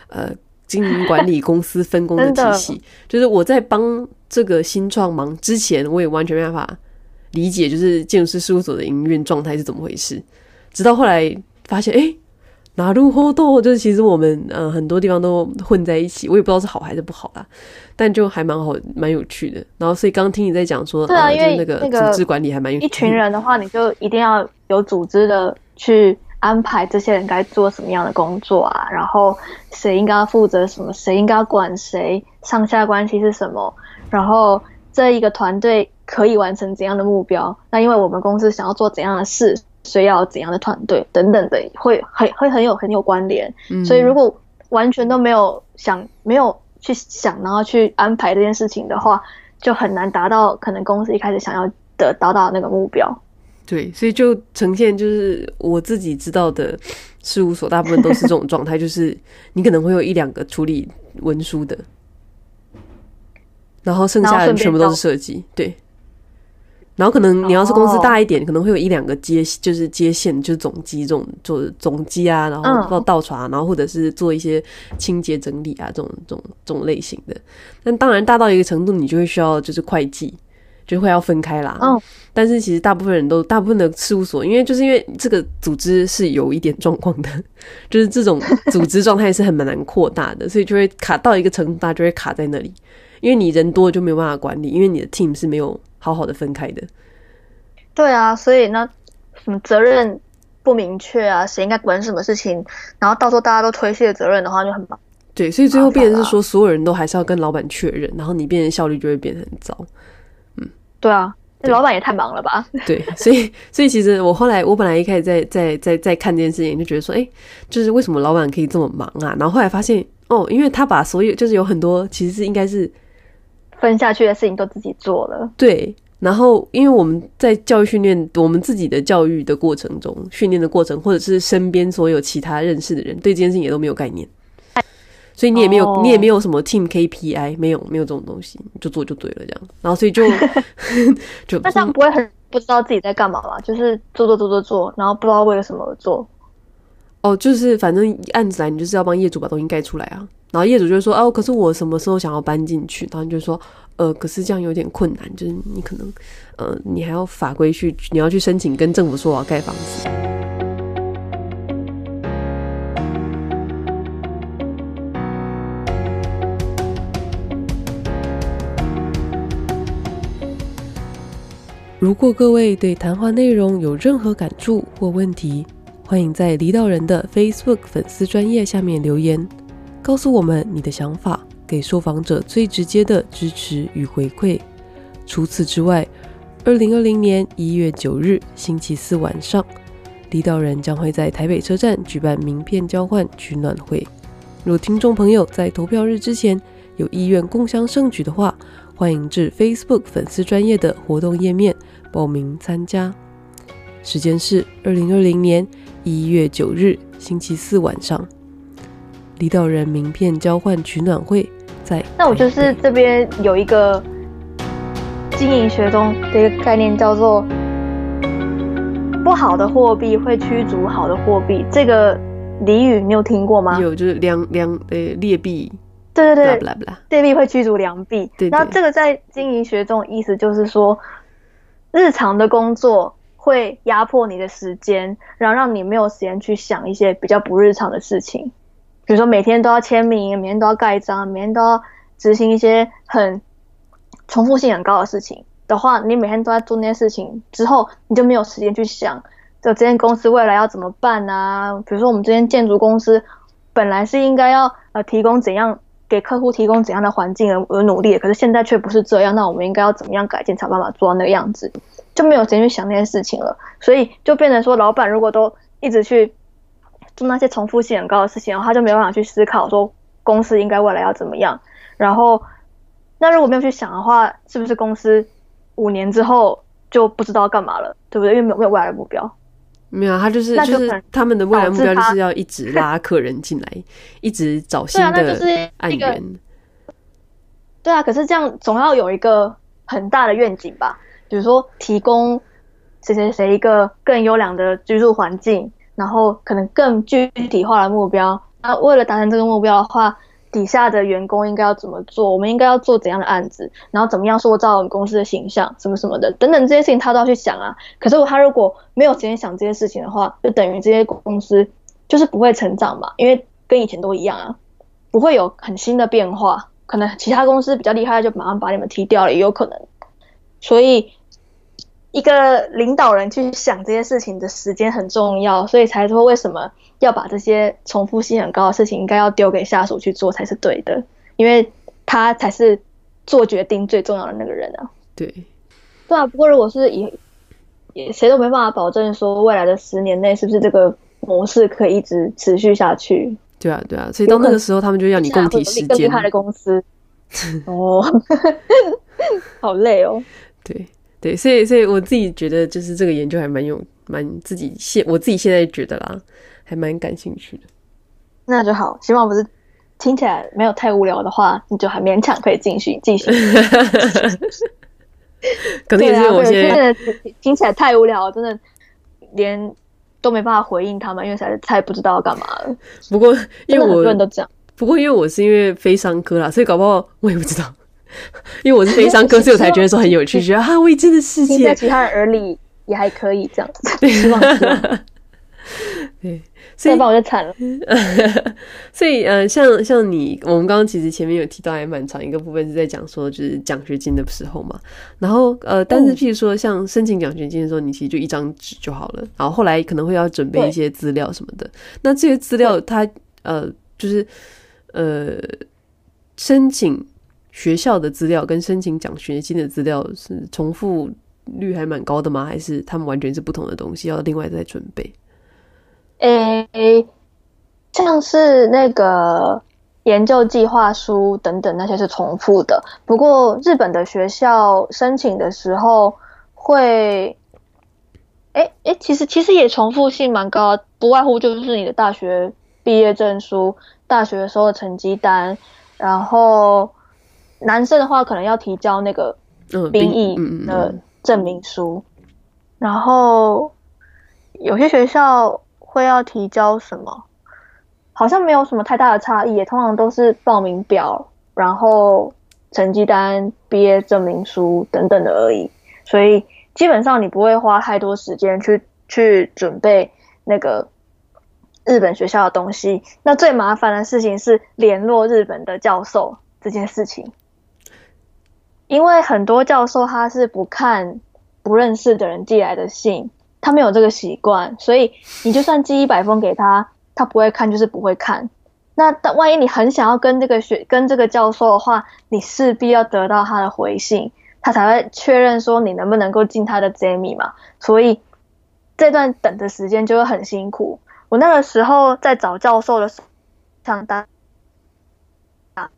呃经营管理公司分工的体系。就是我在帮这个新创忙之前，我也完全没办法理解，就是建筑师事务所的营运状态是怎么回事。直到后来发现，哎、欸，哪路活动就是其实我们呃很多地方都混在一起，我也不知道是好还是不好啦，但就还蛮好，蛮有趣的。然后所以刚听你在讲说，对啊，呃、因为那个组织管理还蛮有趣的。一群人的话，你就一定要有组织的去安排这些人该做什么样的工作啊，然后谁应该负责什么，谁应该管谁，上下关系是什么，然后这一个团队可以完成怎样的目标？那因为我们公司想要做怎样的事。需要怎样的团队等等的，会很会很有很有关联。嗯。所以如果完全都没有想，没有去想，然后去安排这件事情的话，就很难达到可能公司一开始想要的达到那个目标。对，所以就呈现就是我自己知道的事务所，大部分都是这种状态，就是你可能会有一两个处理文书的，然后剩下的全部都是设计。对。然后可能你要是公司大一点，oh. 可能会有一两个接，就是接线，就是总机这种做总机啊，然后到倒茶，然后或者是做一些清洁整理啊，这种这种这种类型的。但当然大到一个程度，你就会需要就是会计，就会要分开啦。嗯。Oh. 但是其实大部分人都，大部分的事务所，因为就是因为这个组织是有一点状况的，就是这种组织状态是很蛮难扩大的，所以就会卡到一个程度，大家就会卡在那里。因为你人多就没有办法管理，因为你的 team 是没有。好好的分开的，对啊，所以呢，什么责任不明确啊，谁应该管什么事情，然后到时候大家都推卸责任的话就很忙。对，所以最后变成是说，所有人都还是要跟老板确认，然后你变成效率就会变得很糟。嗯，对啊，那老板也太忙了吧？对，所以所以其实我后来我本来一开始在在在在看这件事情，就觉得说，哎，就是为什么老板可以这么忙啊？然后后来发现，哦，因为他把所有就是有很多其实是应该是。分下去的事情都自己做了，对。然后，因为我们在教育训练，我们自己的教育的过程中，训练的过程，或者是身边所有其他认识的人，对这件事情也都没有概念，所以你也没有，哦、你也没有什么 team KPI，没有，没有这种东西，就做就对了，这样。然后，所以就 就那这样不会很不知道自己在干嘛吗？就是做做做做做，然后不知道为了什么而做。哦，就是反正案子来，你就是要帮业主把东西盖出来啊。然后业主就会说：“哦，可是我什么时候想要搬进去？”然后你就说：“呃，可是这样有点困难，就是你可能，呃，你还要法规去，你要去申请跟政府说我要盖房子。”如果各位对谈话内容有任何感触或问题，欢迎在离岛人的 Facebook 粉丝专页下面留言。告诉我们你的想法，给受访者最直接的支持与回馈。除此之外，二零二零年一月九日星期四晚上，离岛人将会在台北车站举办名片交换取暖会。若听众朋友在投票日之前有意愿共襄盛举的话，欢迎至 Facebook 粉丝专业的活动页面报名参加。时间是二零二零年一月九日星期四晚上，离岛人名片交换取暖会在。那我就是这边有一个经营学中的一个概念，叫做不好的货币会驱逐好的货币。这个俚语你有听过吗？有，就是良良呃劣币。对对对，劣币会驱逐良币。那这个在经营学中意思就是说，日常的工作会压迫你的时间，然后让你没有时间去想一些比较不日常的事情。比如说每天都要签名，每天都要盖章，每天都要执行一些很重复性很高的事情的话，你每天都在做那些事情之后，你就没有时间去想，就这间公司未来要怎么办啊？比如说我们这间建筑公司本来是应该要呃提供怎样。给客户提供怎样的环境而而努力，可是现在却不是这样。那我们应该要怎么样改进，才办法做到那个样子？就没有时间去想那些事情了。所以就变成说，老板如果都一直去做那些重复性很高的事情，然后他就没有办法去思考说公司应该未来要怎么样。然后，那如果没有去想的话，是不是公司五年之后就不知道干嘛了？对不对？因为没有没有未来的目标。没有，他就是就是他们的未来目标就是要一直拉客人进来，一直找新的案源。对啊，那就是对啊，可是这样总要有一个很大的愿景吧？比如说提供谁谁谁一个更优良的居住环境，然后可能更具体化的目标。那为了达成这个目标的话。底下的员工应该要怎么做？我们应该要做怎样的案子？然后怎么样塑造我们公司的形象？什么什么的，等等这些事情他都要去想啊。可是他如果没有时间想这些事情的话，就等于这些公司就是不会成长嘛，因为跟以前都一样啊，不会有很新的变化。可能其他公司比较厉害，就马上把你们踢掉了，也有可能。所以。一个领导人去想这些事情的时间很重要，所以才说为什么要把这些重复性很高的事情应该要丢给下属去做才是对的，因为他才是做决定最重要的那个人啊。对，对啊。不过如果是以也谁都没办法保证说未来的十年内是不是这个模式可以一直持续下去。对啊，对啊。所以到那个时候，他们就要你共体时艰。更厉害的公司哦，好累哦。对。对，所以所以我自己觉得，就是这个研究还蛮有蛮自己现我自己现在觉得啦，还蛮感兴趣的。那就好，希望不是听起来没有太无聊的话，你就还勉强可以继续继续。可能也是我现在听起来太无聊，真的连都没办法回应他们，因为实在是太不知道要干嘛了。不过因为我很多人都这样，不过因为我是因为非商科啦，所以搞不好我也不知道。因为我是悲伤歌，所以我才觉得说很有趣，觉得啊未知的世界，在其他人耳里也还可以这样子。希望对，所以不然我就惨了。所以呃，像像你，我们刚刚其实前面有提到还蛮长一个部分是在讲说，就是奖学金的时候嘛。然后呃，但是譬如说像申请奖学金的时候，你其实就一张纸就好了。然后后来可能会要准备一些资料什么的。那这些资料它呃，就是呃，申请。学校的资料跟申请奖学金的资料是重复率还蛮高的吗？还是他们完全是不同的东西，要另外再准备？诶、欸，像是那个研究计划书等等那些是重复的。不过日本的学校申请的时候会，诶、诶、其实其实也重复性蛮高，不外乎就是你的大学毕业证书、大学的时候的成绩单，然后。男生的话，可能要提交那个兵役的证明书，然后有些学校会要提交什么，好像没有什么太大的差异，也通常都是报名表，然后成绩单、毕业证明书等等的而已。所以基本上你不会花太多时间去去准备那个日本学校的东西。那最麻烦的事情是联络日本的教授这件事情。因为很多教授他是不看不认识的人寄来的信，他没有这个习惯，所以你就算寄一百封给他，他不会看就是不会看。那但万一你很想要跟这个学跟这个教授的话，你势必要得到他的回信，他才会确认说你能不能够进他的 Zeimi 嘛。所以这段等的时间就会很辛苦。我那个时候在找教授的时候，上单啊。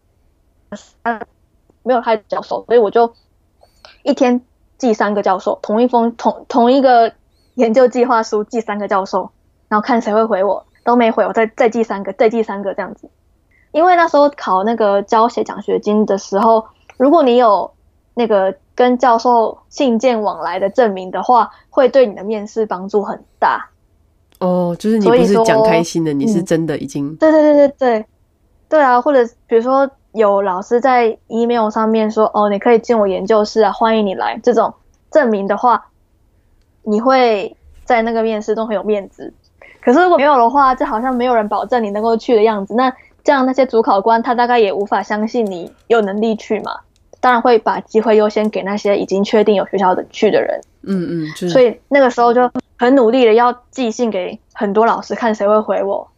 没有他的教授，所以我就一天寄三个教授，同一封同同一个研究计划书寄三个教授，然后看谁会回我，都没回我，再再寄三个，再寄三个这样子。因为那时候考那个教学奖学金的时候，如果你有那个跟教授信件往来的证明的话，会对你的面试帮助很大。哦，就是你不是讲开心的，你是真的已经。对对对对对，对啊，或者比如说有老师在 email 上面说，哦，你可以进我研究室啊，欢迎你来，这种证明的话，你会在那个面试中很有面子。可是如果没有的话，就好像没有人保证你能够去的样子。那这样那些主考官他大概也无法相信你有能力去嘛？当然会把机会优先给那些已经确定有学校的去的人。嗯嗯，所以那个时候就很努力的要寄信给很多老师，看谁会回我。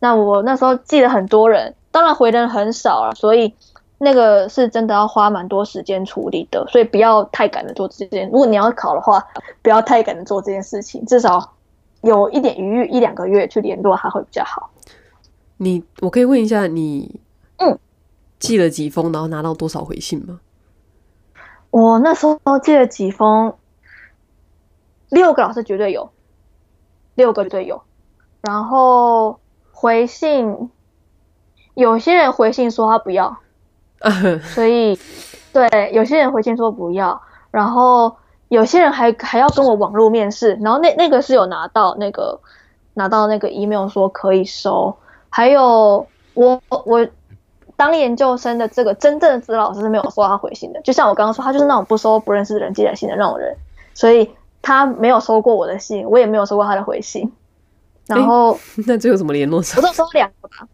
那我那时候寄了很多人，当然回的人很少了，所以那个是真的要花蛮多时间处理的。所以不要太赶的做这件。如果你要考的话，不要太赶的做这件事情，至少有一点余裕，一两个月去联络他会比较好。你，我可以问一下你，嗯，寄了几封，然后拿到多少回信吗？我那时候寄了几封，六个老师绝对有，六个绝对有。然后回信，有些人回信说他不要，所以对，有些人回信说不要。然后有些人还还要跟我网络面试，然后那那个是有拿到那个拿到那个 email 说可以收。还有我我当研究生的这个真正的指导老师是没有收到他回信的，就像我刚刚说，他就是那种不收不认识的人寄来信的那种人，所以他没有收过我的信，我也没有收过他的回信。然后、欸、那这有什么联络上？我都收两个吧，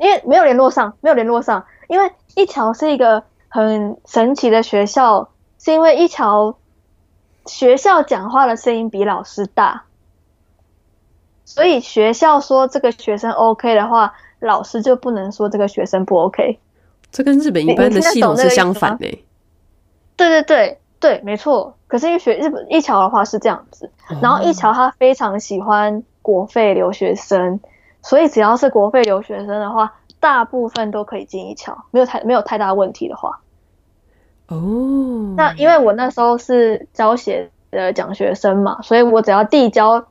因为没有联络上，没有联络上，因为一桥是一个很神奇的学校，是因为一桥学校讲话的声音比老师大。所以学校说这个学生 OK 的话，老师就不能说这个学生不 OK。这跟日本一般的系统是相反的。对对对对，没错。可是因为学日本一桥的话是这样子，然后一桥他非常喜欢国费留学生，所以只要是国费留学生的话，大部分都可以进一桥，没有太没有太大问题的话。哦。那因为我那时候是教学的奖学生嘛，所以我只要递交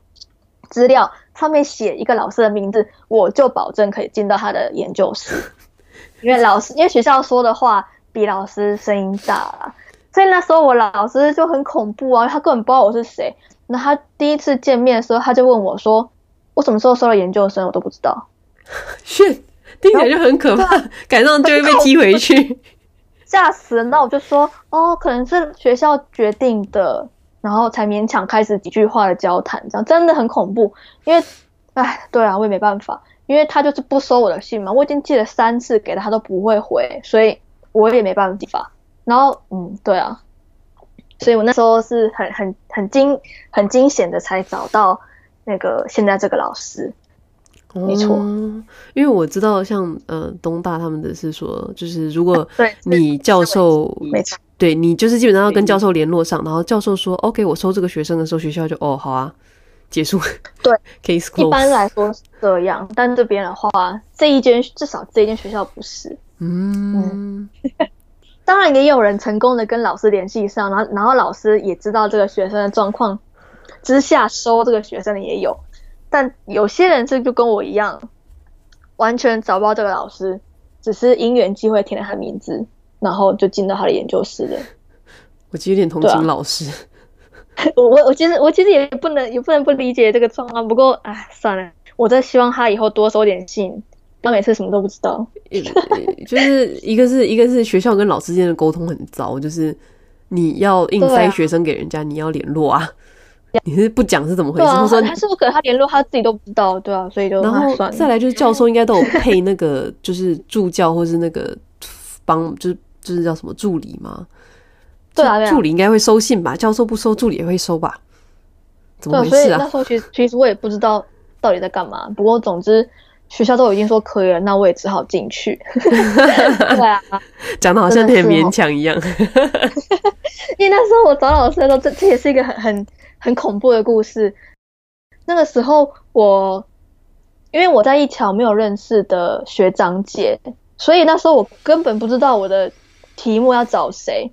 资料。上面写一个老师的名字，我就保证可以进到他的研究室。因为老师，因为学校说的话比老师声音大啦，所以那时候我老师就很恐怖啊，他根本不知道我是谁。那他第一次见面的时候，他就问我说：“我什么时候收了研究生？”我都不知道。是，听起来就很可怕，赶上 就会被踢回去，吓死了。那我就说：“哦，可能是学校决定的。”然后才勉强开始几句话的交谈，这样真的很恐怖。因为，哎，对啊，我也没办法，因为他就是不收我的信嘛。我已经寄了三次给他，他都不会回，所以我也没办法。然后，嗯，对啊，所以我那时候是很很很惊很惊险的才找到那个现在这个老师。没错，嗯，因为我知道像呃东大他们的是说，就是如果你教授没错。对，你就是基本上要跟教授联络上，然后教授说 OK，我收这个学生的时候，学校就哦好啊，结束。对，case closed。一般来说是这样，但这边的话，这一间至少这一间学校不是。嗯，嗯当然也有人成功的跟老师联系上，然后然后老师也知道这个学生的状况之下收这个学生的也有，但有些人是就跟我一样，完全找不到这个老师，只是因缘机会填了他的名字。然后就进到他的研究室了。我其实有点同情老师。啊、我我我其实我其实也不能也不能不理解这个状况。不过哎，算了，我真希望他以后多收点信。他每次什么都不知道。就是一个是一个是学校跟老师之间的沟通很糟，就是你要硬塞学生给人家，啊、你要联络啊。你是不讲是怎么回事？他说他是不是可能他联络他自己都不知道，对啊，所以就然后再来就是教授应该都有 配那个就是助教或是那个帮就是。就是叫什么助理吗？对啊，助理应该会收信吧？教授不收，助理也会收吧？怎么回事啊？那时候其实其实我也不知道到底在干嘛。不过总之学校都已经说可以了，那我也只好进去。对啊，讲的好像有点勉强一样。因为那时候我找老师的时候，这这也是一个很很很恐怖的故事。那个时候我因为我在一桥没有认识的学长姐。所以那时候我根本不知道我的题目要找谁，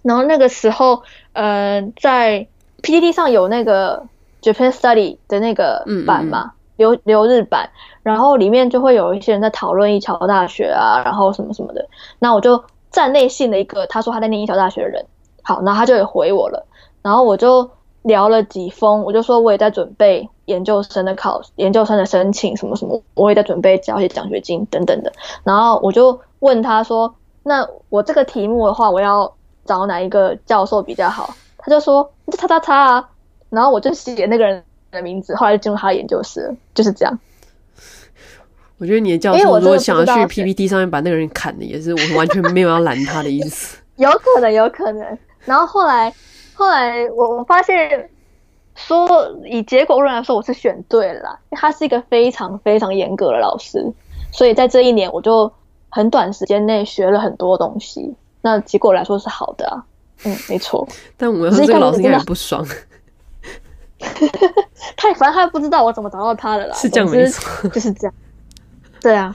然后那个时候，呃，在 PPT 上有那个 Japan Study 的那个版嘛，留留日版，然后里面就会有一些人在讨论一桥大学啊，然后什么什么的。那我就站内信了一个，他说他在念一桥大学的人，好，然后他就也回我了，然后我就聊了几封，我就说我也在准备研究生的考，研究生的申请什么什么，我也在准备交一些奖学金等等的。然后我就问他说，那我这个题目的话，我要找哪一个教授比较好？他就说你就叉叉叉啊，然后我就写那个人的名字，后来就进入他的研究室，就是这样。我觉得你的教授如果想要去 PPT 上面把那个人砍了，也是我完全没有要拦他的意思。有可能，有可能。然后后来，后来我我发现说以结果论来说，我是选对了啦，因为他是一个非常非常严格的老师，所以在这一年我就很短时间内学了很多东西。那结果来说是好的啊。嗯，没错。但我这个老师应该很不爽。他反正他不知道我怎么找到他的啦。是这样没错，就是这样。对啊，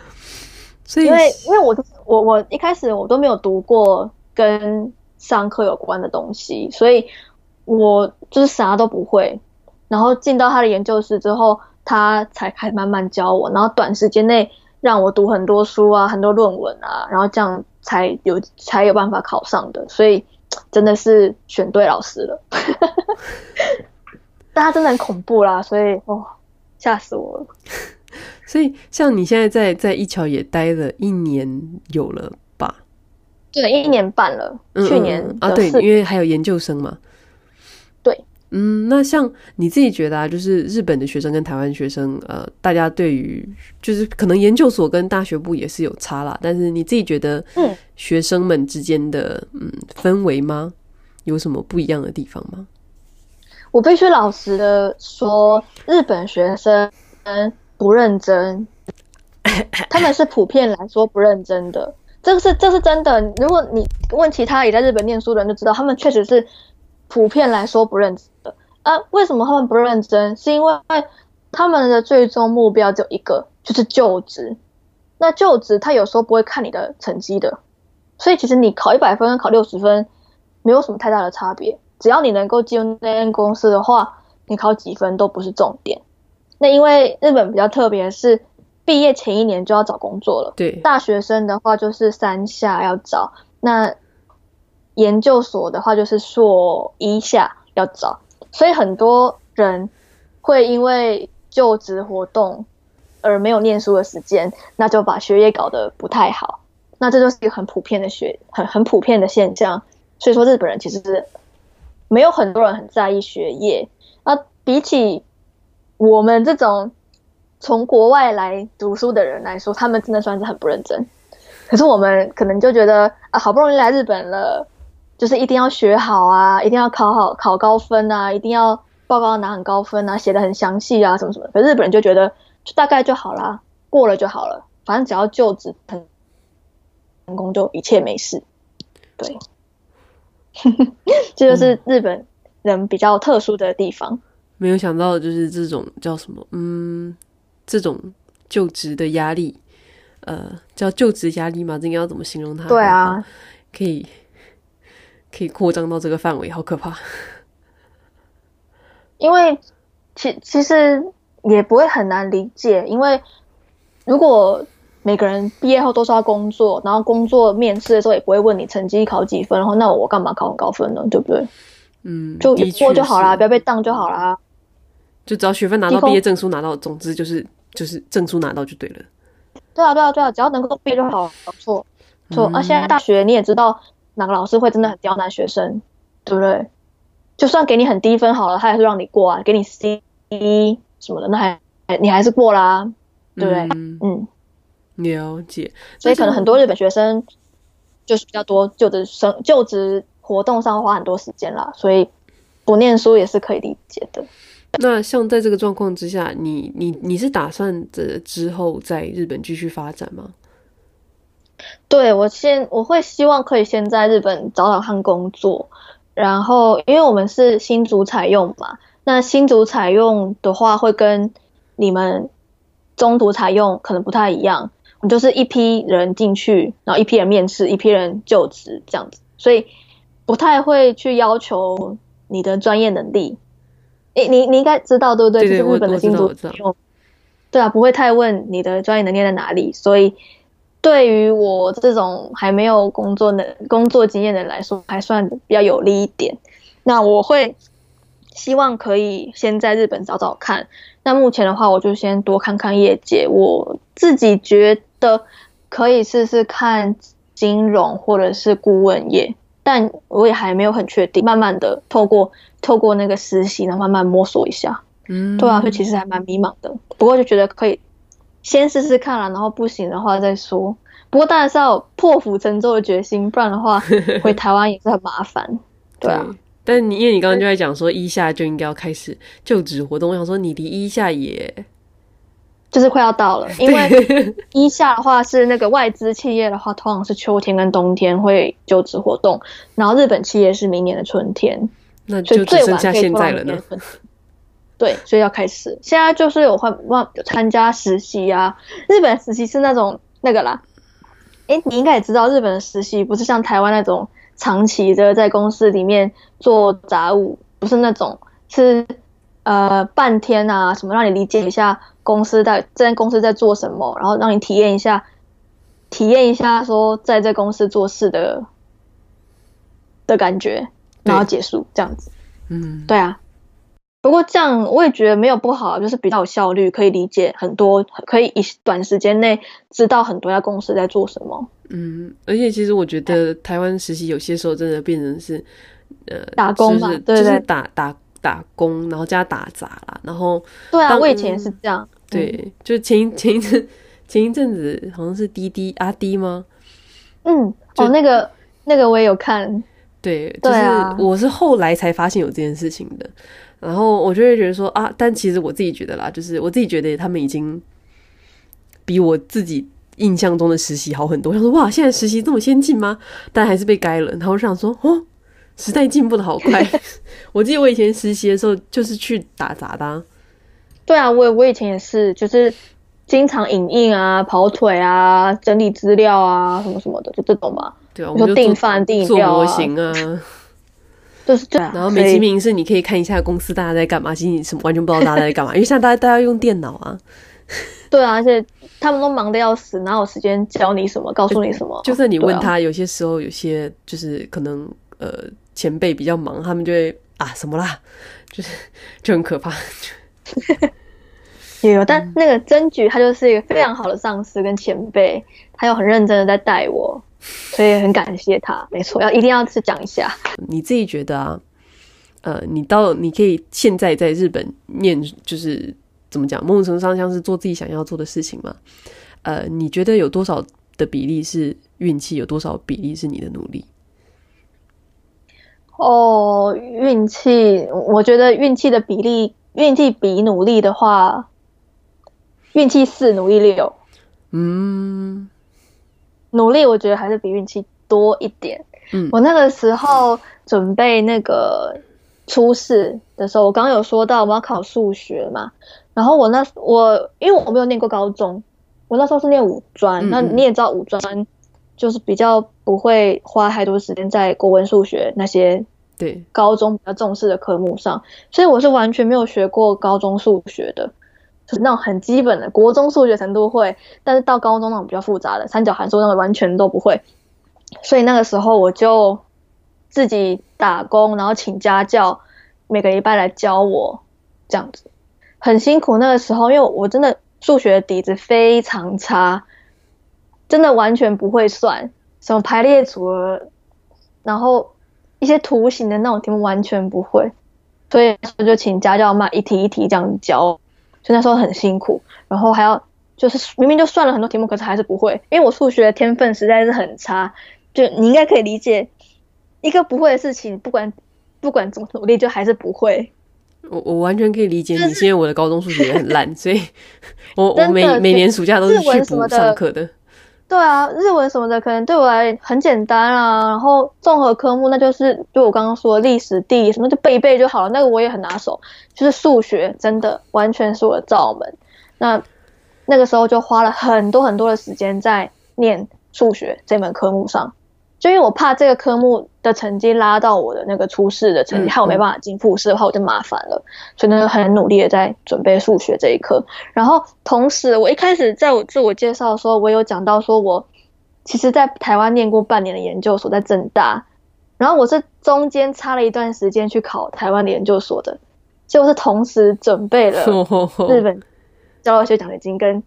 所以因为因为我我我一开始我都没有读过跟上课有关的东西，所以我就是啥都不会。然后进到他的研究室之后，他才开始慢慢教我，然后短时间内让我读很多书啊，很多论文啊，然后这样才有才有办法考上的。所以。真的是选对老师了，但他真的很恐怖啦，所以哦，吓死我了。所以像你现在在在一桥也待了一年有了吧？对，一年半了。去年啊，对，因为还有研究生嘛。对嗯，那像你自己觉得啊，就是日本的学生跟台湾学生，呃，大家对于就是可能研究所跟大学部也是有差啦，但是你自己觉得，嗯，学生们之间的嗯氛围吗？有什么不一样的地方吗？我必须老实的说，日本学生不认真，他们是普遍来说不认真的，这个是这是真的。如果你问其他也在日本念书的人，就知道他们确实是。普遍来说不认真的啊？为什么他们不认真？是因为他们的最终目标只有一个，就是就职。那就职他有时候不会看你的成绩的，所以其实你考一百分跟考六十分没有什么太大的差别。只要你能够进入那间公司的话，你考几分都不是重点。那因为日本比较特别是，毕业前一年就要找工作了。对，大学生的话就是三下要找。那研究所的话，就是硕一下要找，所以很多人会因为就职活动而没有念书的时间，那就把学业搞得不太好。那这就是一个很普遍的学，很很普遍的现象。所以说，日本人其实是没有很多人很在意学业。那比起我们这种从国外来读书的人来说，他们真的算是很不认真。可是我们可能就觉得啊，好不容易来日本了。就是一定要学好啊，一定要考好，考高分啊，一定要报告拿很高分啊，写的很详细啊，什么什么。可是日本人就觉得，就大概就好啦，过了就好了，反正只要就职成成功就一切没事。对，这就是日本人比较特殊的地方。嗯，没有想到就是这种叫什么，嗯，这种就职的压力，呃，叫就职压力吗？这应该要怎么形容它？对啊，可以。可以扩张到这个范围，好可怕。因为其其实也不会很难理解，因为如果每个人毕业后都是要工作，然后工作面试的时候也不会问你成绩考几分，然后那我干嘛考很高分呢？对不对？嗯，就一过就好啦，不要被当就好啦。就只要学分拿到，毕业证书拿到，总之就是就是证书拿到就对了。对啊，对啊，对啊，只要能够毕业就好。错错、嗯、啊！现在大学你也知道。哪个老师会真的很刁难学生，对不对？就算给你很低分好了，他还是让你过啊，给你 C 什么的，那还你还是过啦，对不对？嗯，嗯，了解。所以可能很多日本学生就是比较多就职生就职活动上花很多时间啦，所以不念书也是可以理解的。那像在这个状况之下，你你你是打算着之后在日本继续发展吗？对，我先我会希望可以先在日本找找看工作，然后因为我们是新卒采用嘛，那新卒采用的话会跟你们中途采用可能不太一样，我就是一批人进去，然后一批人面试，一批人就职这样子，所以不太会去要求你的专业能力，诶，你你应该知道对不对？对对，就是日本的新竹，对啊，不会太问你的专业能力在哪里，所以对于我这种还没有工作的工作经验的人来说，还算比较有利一点。那我会希望可以先在日本找找看。那目前的话，我就先多看看业界，我自己觉得可以试试看金融或者是顾问业，但我也还没有很确定，慢慢的透过透过那个实习，然后慢慢摸索一下。嗯，对啊，所以其实还蛮迷茫的，不过就觉得可以先试试看了，然后不行的话再说。不过当然是要有破釜沉舟的决心，不然的话 回台湾也是很麻烦。对啊。对但你因为你刚刚就在讲说一下就应该要开始就职活动，我想说你离一下也就是快要到了，因为 一下的话是那个外资企业的话，通常是秋天跟冬天会就职活动，然后日本企业是明年的春天，那就只剩下现在了呢。对，所以要开始。现在就是有换换参加实习啊，日本实习是那种那个啦，诶，你应该也知道，日本的实习不是像台湾那种。长期的在公司里面做杂务，不是那种，是呃半天啊什么，让你理解一下公司在这间公司在做什么，然后让你体验一下，体验一下说在这公司做事的的感觉，然后结束这样子。嗯，对啊。不过这样我也觉得没有不好，就是比较有效率，可以理解很多，可以以短时间内知道很多家公司在做什么。嗯，而且其实我觉得台湾实习有些时候真的变成是，呃，打工嘛，就是、对对对，就是打打打工，然后加打杂啦，然后对啊，我以前也是这样，对，嗯、就前一前一阵前一阵子好像是滴滴阿滴吗？嗯，哦，那个那个我也有看，对，就是我是后来才发现有这件事情的，然后我就会觉得说啊，但其实我自己觉得啦，就是我自己觉得他们已经比我自己。印象中的实习好很多，我想说哇，现在实习这么先进吗？但还是被改了。然后我想说，哦，时代进步的好快。我记得我以前实习的时候就是去打杂的啊。对啊，我我以前也是，就是经常影印啊、跑腿啊、整理资料啊，什么什么的，就这种嘛。对啊，我说订饭、订饮料啊，做模型啊，就是这样。然后美其名是你可以看一下公司大家在干嘛，其实你什么完全不知道大家在干嘛，因为现在大家大家用电脑啊。对啊，而且他们都忙得要死，哪有时间教你什么，告诉你什么？就算你问他，啊、有些时候有些就是可能呃前辈比较忙，他们就会啊什么啦，就是就很可怕。也有，但那个曾菊他就是一个非常好的上司跟前辈，他又很认真的在带我，所以很感谢他。没错，要一定要去讲一下。你自己觉得啊？呃，你到你可以现在在日本念就是。怎么讲？某种程度上像是做自己想要做的事情嘛。呃，你觉得有多少的比例是运气？有多少比例是你的努力？哦，运气，我觉得运气的比例，运气比努力的话，运气四，努力六。嗯，努力我觉得还是比运气多一点。嗯，我那个时候准备那个初试的时候，我刚刚有说到我们要考数学嘛。然后我那我因为我没有念过高中，我那时候是念五专，嗯嗯，那你也知道五专就是比较不会花太多时间在国文、数学那些对高中比较重视的科目上，所以我是完全没有学过高中数学的，就是那种很基本的国中数学程度会，但是到高中那种比较复杂的三角函数那种完全都不会，所以那个时候我就自己打工，然后请家教，每个礼拜来教我这样子。很辛苦那个时候，因为我真的数学底子非常差，真的完全不会算什么排列组合，然后一些图形的那种题目完全不会，所以我就请家教嘛，一题一题这样教，所以那时候很辛苦，然后还要就是明明就算了很多题目，可是还是不会，因为我数学的天分实在是很差，就你应该可以理解，一个不会的事情，不管不管怎么努力，就还是不会。我我完全可以理解你，是因为我的高中数学也很烂，所以 我我每每年暑假都是去补上课的。对啊，日文什么的可能对我来很简单啊，然后综合科目那就是就我刚刚说历史、地理什么就背一背就好了，那个我也很拿手。就是数学真的完全是我的罩门。那那个时候就花了很多很多的时间在念数学这门科目上，就因为我怕这个科目的成绩拉到我的那个初试的成绩，害我没办法进复试的话，我就麻烦了。所以呢，很努力的在准备数学这一科。然后同时，我一开始在我自我介绍的时候，我有讲到说我其实在台湾念过半年的研究所，在政大。然后我是中间插了一段时间去考台湾的研究所的，就是同时准备了 日本交流学奖学金跟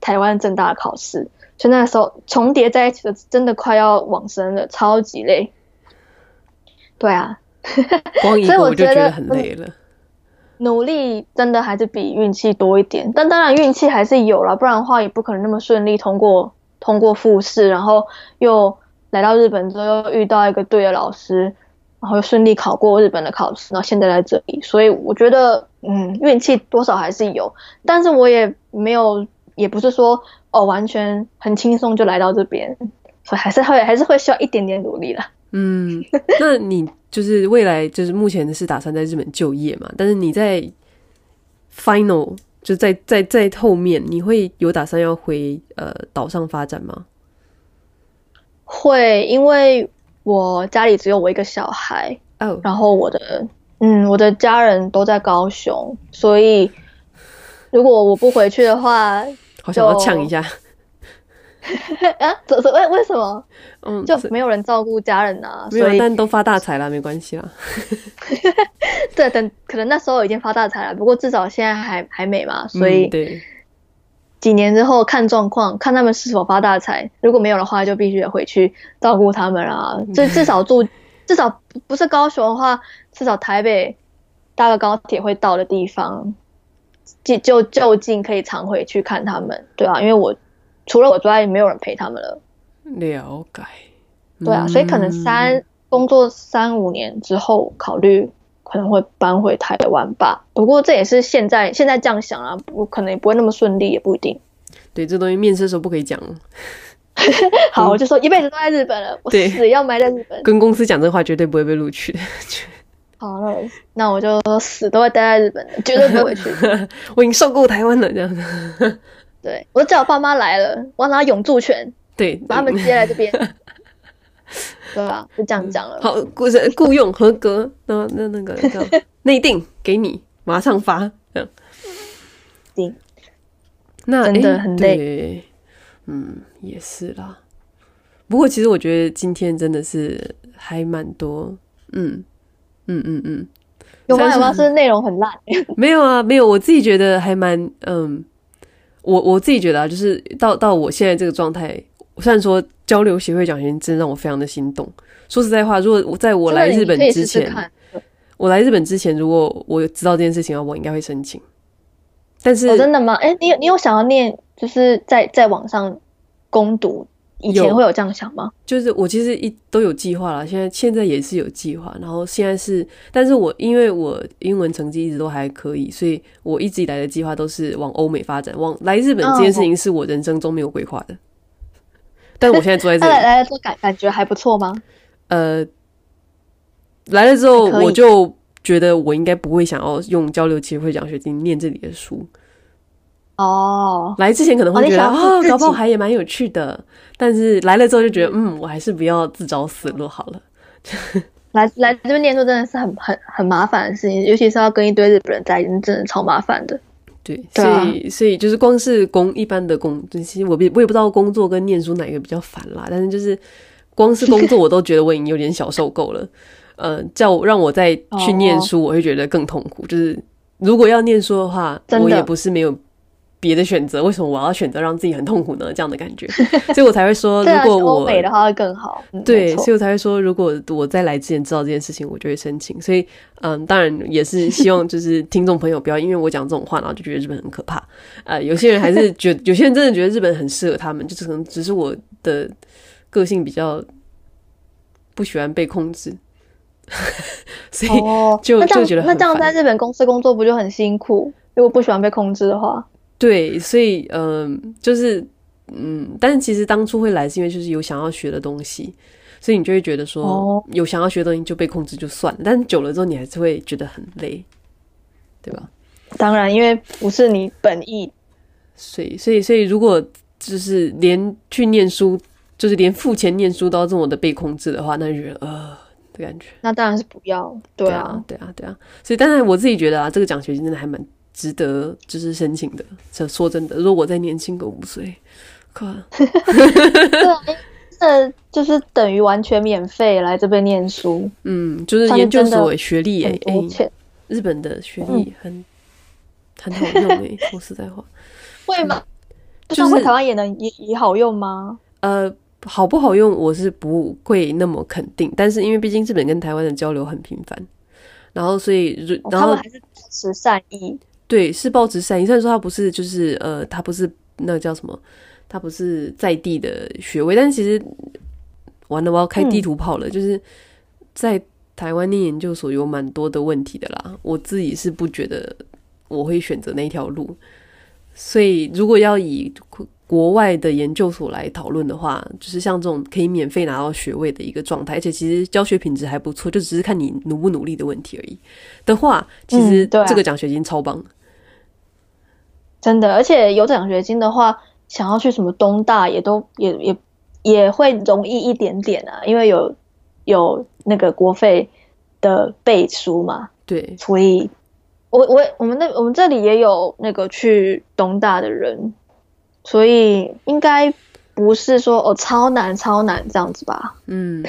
台湾正大的考试，就那时候重叠在一起的，真的快要往生了，超级累。对啊，光一个我就觉得很累了。努力真的还是比运气多一点，但当然运气还是有了，不然的话也不可能那么顺利通过通过复试，然后又。来到日本之后，又遇到一个对的老师，然后又顺利考过日本的考试，然后现在在这里，所以我觉得，嗯，运气多少还是有，但是我也没有，也不是说哦，完全很轻松就来到这边，所以还是会还是会需要一点点努力啦。嗯，那你就是未来就是目前是打算在日本就业嘛？但是你在 final 就在在在后面，你会有打算要回呃岛上发展吗？会，因为我家里只有我一个小孩，oh. 然后我的，嗯，我的家人都在高雄，所以如果我不回去的话，好想要呛一下。啊？怎怎为为什么？嗯，就没有人照顾家人啊？没有，但都发大财了，没关系啦。对，等可能那时候已经发大财了，不过至少现在还还没嘛，所以、嗯、对。几年之后看状况，看他们是否发大财。如果没有的话，就必须得回去照顾他们啊。就至少住，至少不是高雄的话，至少台北搭个高铁会到的地方，就就就近可以常回去看他们。对啊，因为我除了我之外，没有人陪他们了。了解。对啊，所以可能三、嗯、工作三五年之后考虑。可能会搬回台湾吧，不过这也是现在现在这样想啊，不可能也不会那么顺利，也不一定。对，这东西面试的时候不可以讲。好，我就说一辈子都在日本了，我死要埋在日本。跟公司讲这话绝对不会被录取的。好，那那我就死都会待在日本的，绝对不会回去。我已经受够台湾了，这样子。对，我都叫我爸妈来了，我要拿永住权，对，把他们接来这边。对吧？就这样讲了。好，雇雇佣合格，那那那个叫 内定给你，马上发。这样。定。那真的很累。对，嗯，也是啦。不过其实我觉得今天真的是还蛮多。嗯嗯嗯嗯。有吗？有吗？是内容很烂？没有啊，没有。我自己觉得还蛮嗯，我我自己觉得啊，就是到到我现在这个状态。虽然说交流协会奖学金真的让我非常的心动。说实在话，如果我在我来日本之前，试试我来日本之前，如果我知道这件事情啊，我应该会申请。但是、哦、真的吗？哎、欸，你有你有想要念，就是在在网上攻读，以前会有这样想吗？就是我其实一都有计划了，现在现在也是有计划。然后现在是，但是我因为我英文成绩一直都还可以，所以我一直以来的计划都是往欧美发展。往来日本这件事情是我人生中没有规划的。哦但是我现在坐在这里，来来了之后感感觉还不错吗？呃，来了之后我就觉得我应该不会想要用交流机会奖学金念这里的书。哦，来之前可能会觉得啊、哦，搞不好还也蛮有趣的。但是来了之后就觉得，嗯，我还是不要自找死路好了。来来这边念书真的是很很很麻烦的事情，尤其是要跟一堆日本人在一起，真的超麻烦的。对，所以所以就是光是工一般的工，其实我我也不知道工作跟念书哪个比较烦啦。但是就是光是工作，我都觉得我已经有点小受够了。呃，叫我让我再去念书，我会觉得更痛苦。就是如果要念书的话，我也不是没有。别的选择，为什么我要选择让自己很痛苦呢？这样的感觉，所以我才会说，如果我美的话会更好。对，所以我才会说，如果我在来之前知道这件事情，我就会申请。所以，嗯，当然也是希望就是听众朋友不要因为我讲这种话，然后就觉得日本很可怕。呃，有些人还是 觉得，有些人真的觉得日本很适合他们，就是可能只是我的个性比较不喜欢被控制，所以就、哦、就觉得那这样在日本公司工作不就很辛苦？如果不喜欢被控制的话。对，所以嗯、呃，就是嗯，但是其实当初会来是因为就是有想要学的东西，所以你就会觉得说、哦、有想要学的东西就被控制就算了，但是久了之后你还是会觉得很累，对吧？当然，因为不是你本意，所以所以所以如果就是连去念书，就是连付钱念书都要这么的被控制的话，那就觉得呃，的感觉。那当然是不要。对啊，对啊，对啊，对啊。所以，当然我自己觉得啊，这个奖学金真的还蛮值得，就是申请的。这说真的，如果我再年轻个五岁，靠，对啊，这就是等于完全免费来这边念书。嗯，就是研究所学历哎，很多钱。日本的学历很、嗯、很好用哎，说实在话，会吗？就是回台湾也能也也好用吗？呃，好不好用我是不会那么肯定，但是因为毕竟日本跟台湾的交流很频繁，然后所以然后、哦、他们还是保持善意，对，是报纸善意。虽然说他不是就是呃，他不是那个叫什么，他不是在地的学位，但是其实完了我要开地图炮了，嗯、就是在。台湾念研究所有蛮多的问题的啦，我自己是不觉得我会选择那条路，所以如果要以国外的研究所来讨论的话，就是像这种可以免费拿到学位的一个状态，而且其实教学品质还不错，就只是看你努不努力的问题而已的话，其实这个奖学金超棒，嗯啊，真的，而且有奖学金的话，想要去什么东大也都也也也会容易一点点啊，因为有。有那个国费的背书嘛？对，所以我我我们那我们这里也有那个去东大的人，所以应该不是说哦超难超难这样子吧？嗯，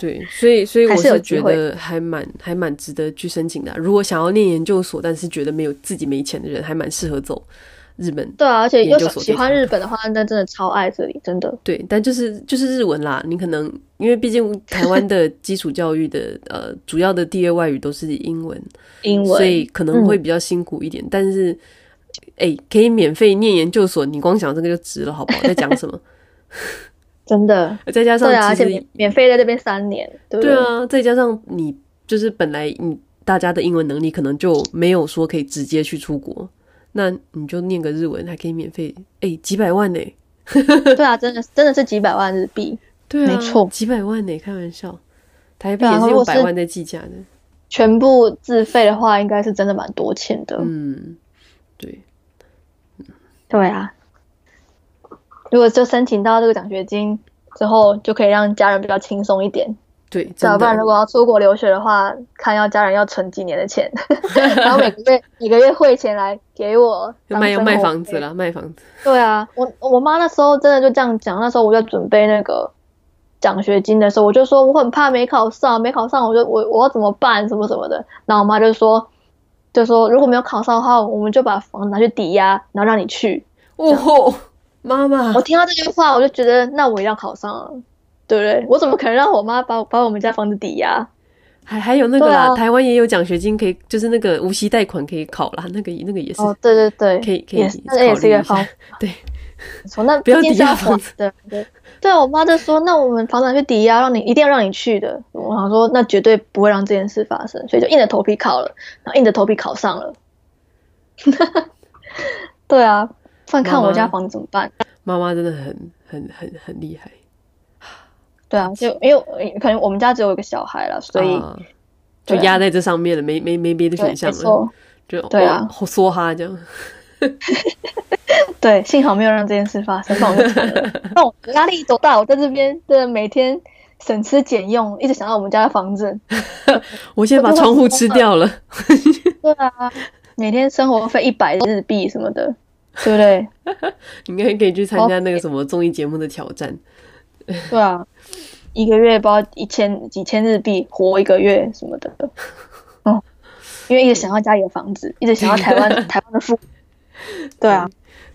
对，所以所以我 是觉得还蛮还蛮值得去申请的啊。如果想要念研究所，但是觉得没有自己没钱的人，还蛮适合走。日本对啊，而且又喜欢日本的话，那真的超爱这里，真的。对，但就是就是日文啦。你可能因为毕竟台湾的基础教育的 呃主要的第二外语都是英文，英文，所以可能会比较辛苦一点。嗯、但是，哎、欸，可以免费念研究所，你光想这个就值了，好不好？在讲什么？真的。再加上其实，而且免免费在这边三年，对啊，再加上你就是本来你大家的英文能力可能就没有说可以直接去出国。那你就念个日文，还可以免费，哎、欸，几百万呢？对啊，真的真的是几百万日币，对啊，没错，几百万呢，开玩笑，台币也是用百万在计价的。全部自费的话，应该是真的蛮多钱的。嗯，对，对啊。如果就申请到这个奖学金之后，就可以让家人比较轻松一点。对，要不然如果要出国留学的话，看要家人要存几年的钱，然后每个月每个月汇钱来给我，卖要卖房子了，卖房子。对啊，我我妈那时候真的就这样讲，那时候我在准备那个奖学金的时候，我就说我很怕没考上，没考上我就我我要怎么办什么什么的，然后我妈就说就说如果没有考上的话，我们就把房子拿去抵押，然后让你去。哦吼，妈妈，我听到这句话，我就觉得那我一定要考上了。对不对？我怎么可能让我妈把把我们家房子抵押？还还有那个啦，啊、台湾也有奖学金可以，就是那个无息贷款可以考啦，那个那个也是。哦，对对对，可以可以，那个也是一个方法。对，从那不要抵押房子。对对对，我妈就说，那我们房产去抵押，让你一定要让你去的。我想说，那绝对不会让这件事发生，所以就硬着头皮考了，然后硬着头皮考上了。对啊，不然看我家房子怎么办？妈妈真的很很很很厉害。对啊，就因为可能我们家只有一个小孩了，所以就压在这上面了，没没没别的选项了，就对啊，梭哈这样。对，幸好没有让这件事发生，不然我就惨了。那我压力多大？我在这边的每天省吃俭用，一直想到我们家的房子。我现在把窗户吃掉了。对啊，每天生活费一百日币什么的，对不对？你应该可以去参加那个什么综艺节目的挑战。对啊，一个月包一千几千日币活一个月什么的，哦，因为一直想要家里的房子，一直想要台湾台湾的父母，对啊，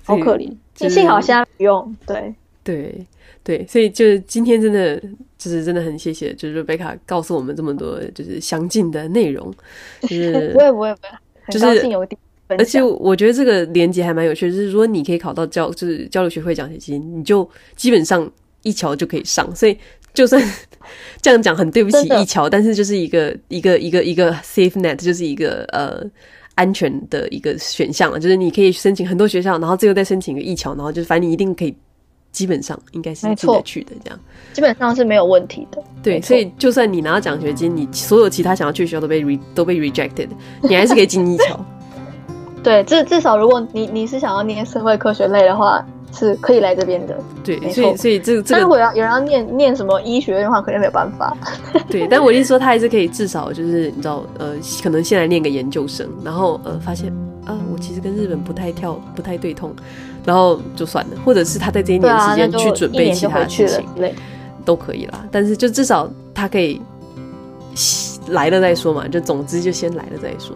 好可怜，就、幸好现在不用，对对对，所以就是今天真的就是真的很谢谢，就是贝卡告诉我们这么多就是详尽的内容，就是不会不会不会，很高兴有而且我觉得这个连接还蛮有趣的，就是如果你可以考到交就是交流学会奖学金，你就基本上。一桥就可以上，所以就算 这样讲很对不起一桥，但是就是一个一个一个一个 safe net，就是一个呃安全的一个选项了，就是你可以申请很多学校，然后最后再申请一个艺桥，然后就是反正你一定可以，基本上应该是进得去的这样，基本上是没有问题的。对，所以就算你拿到奖学金，你所有其他想要去的学校都被 re 都被 rejected，你还是可以进艺桥。对，至至少如果你你是想要念社会科学类的话。是可以来这边的。对，所以所以这这个，如果要有人要念念什么医学院的话，可能没有办法。对，但我意思说，他还是可以至少就是你知道，呃，可能先来念个研究生，然后呃发现啊，我其实跟日本不太跳，不太对痛，然后就算了，或者是他在这一年时间去准备其他事情，对都可以啦。但是就至少他可以来了再说嘛，就总之就先来了再说。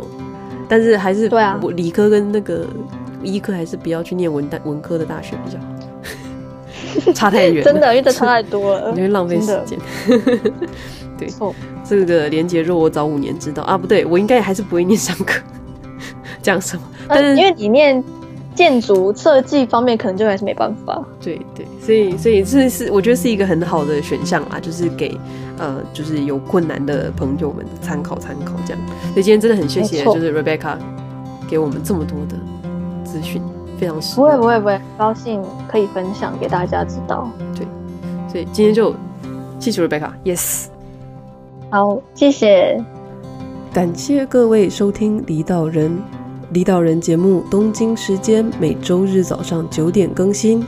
但是还是对啊，我理科跟那个医科还是不要去念文大文科的大学比较好，差太远，真的，因为这差太多了，你会浪费时间。对，这个连结若我早五年知道啊，不对，我应该还是不会念商科，讲什么？但是因为你念建筑设计方面，可能就还是没办法。对对，所以所以这是我觉得是一个很好的选项啊，就是给。呃，就是有困难的朋友们参考参考这样，所以今天真的很谢谢，就是 Rebecca 给我们这么多的资讯，非常实。不会不会不会，高兴可以分享给大家知道。对，所以今天就谢谢 Rebecca，Yes。好，谢谢，感谢各位收听《离岛人》，离岛人节目，东京时间每周日早上九点更新。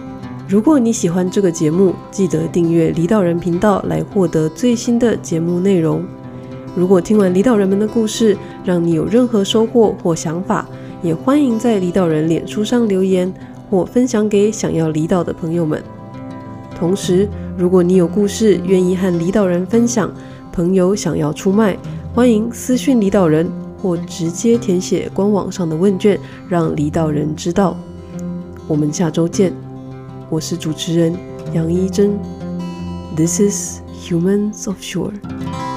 如果你喜欢这个节目，记得订阅离岛人频道来获得最新的节目内容。如果听完离岛人们的故事，让你有任何收获或想法，也欢迎在离岛人脸书上留言或分享给想要离岛的朋友们。同时，如果你有故事愿意和离岛人分享，朋友想要出卖，欢迎私讯离岛人或直接填写官网上的问卷，让离岛人知道。我们下周见。我是主持人杨一真，This is Humans of Shore。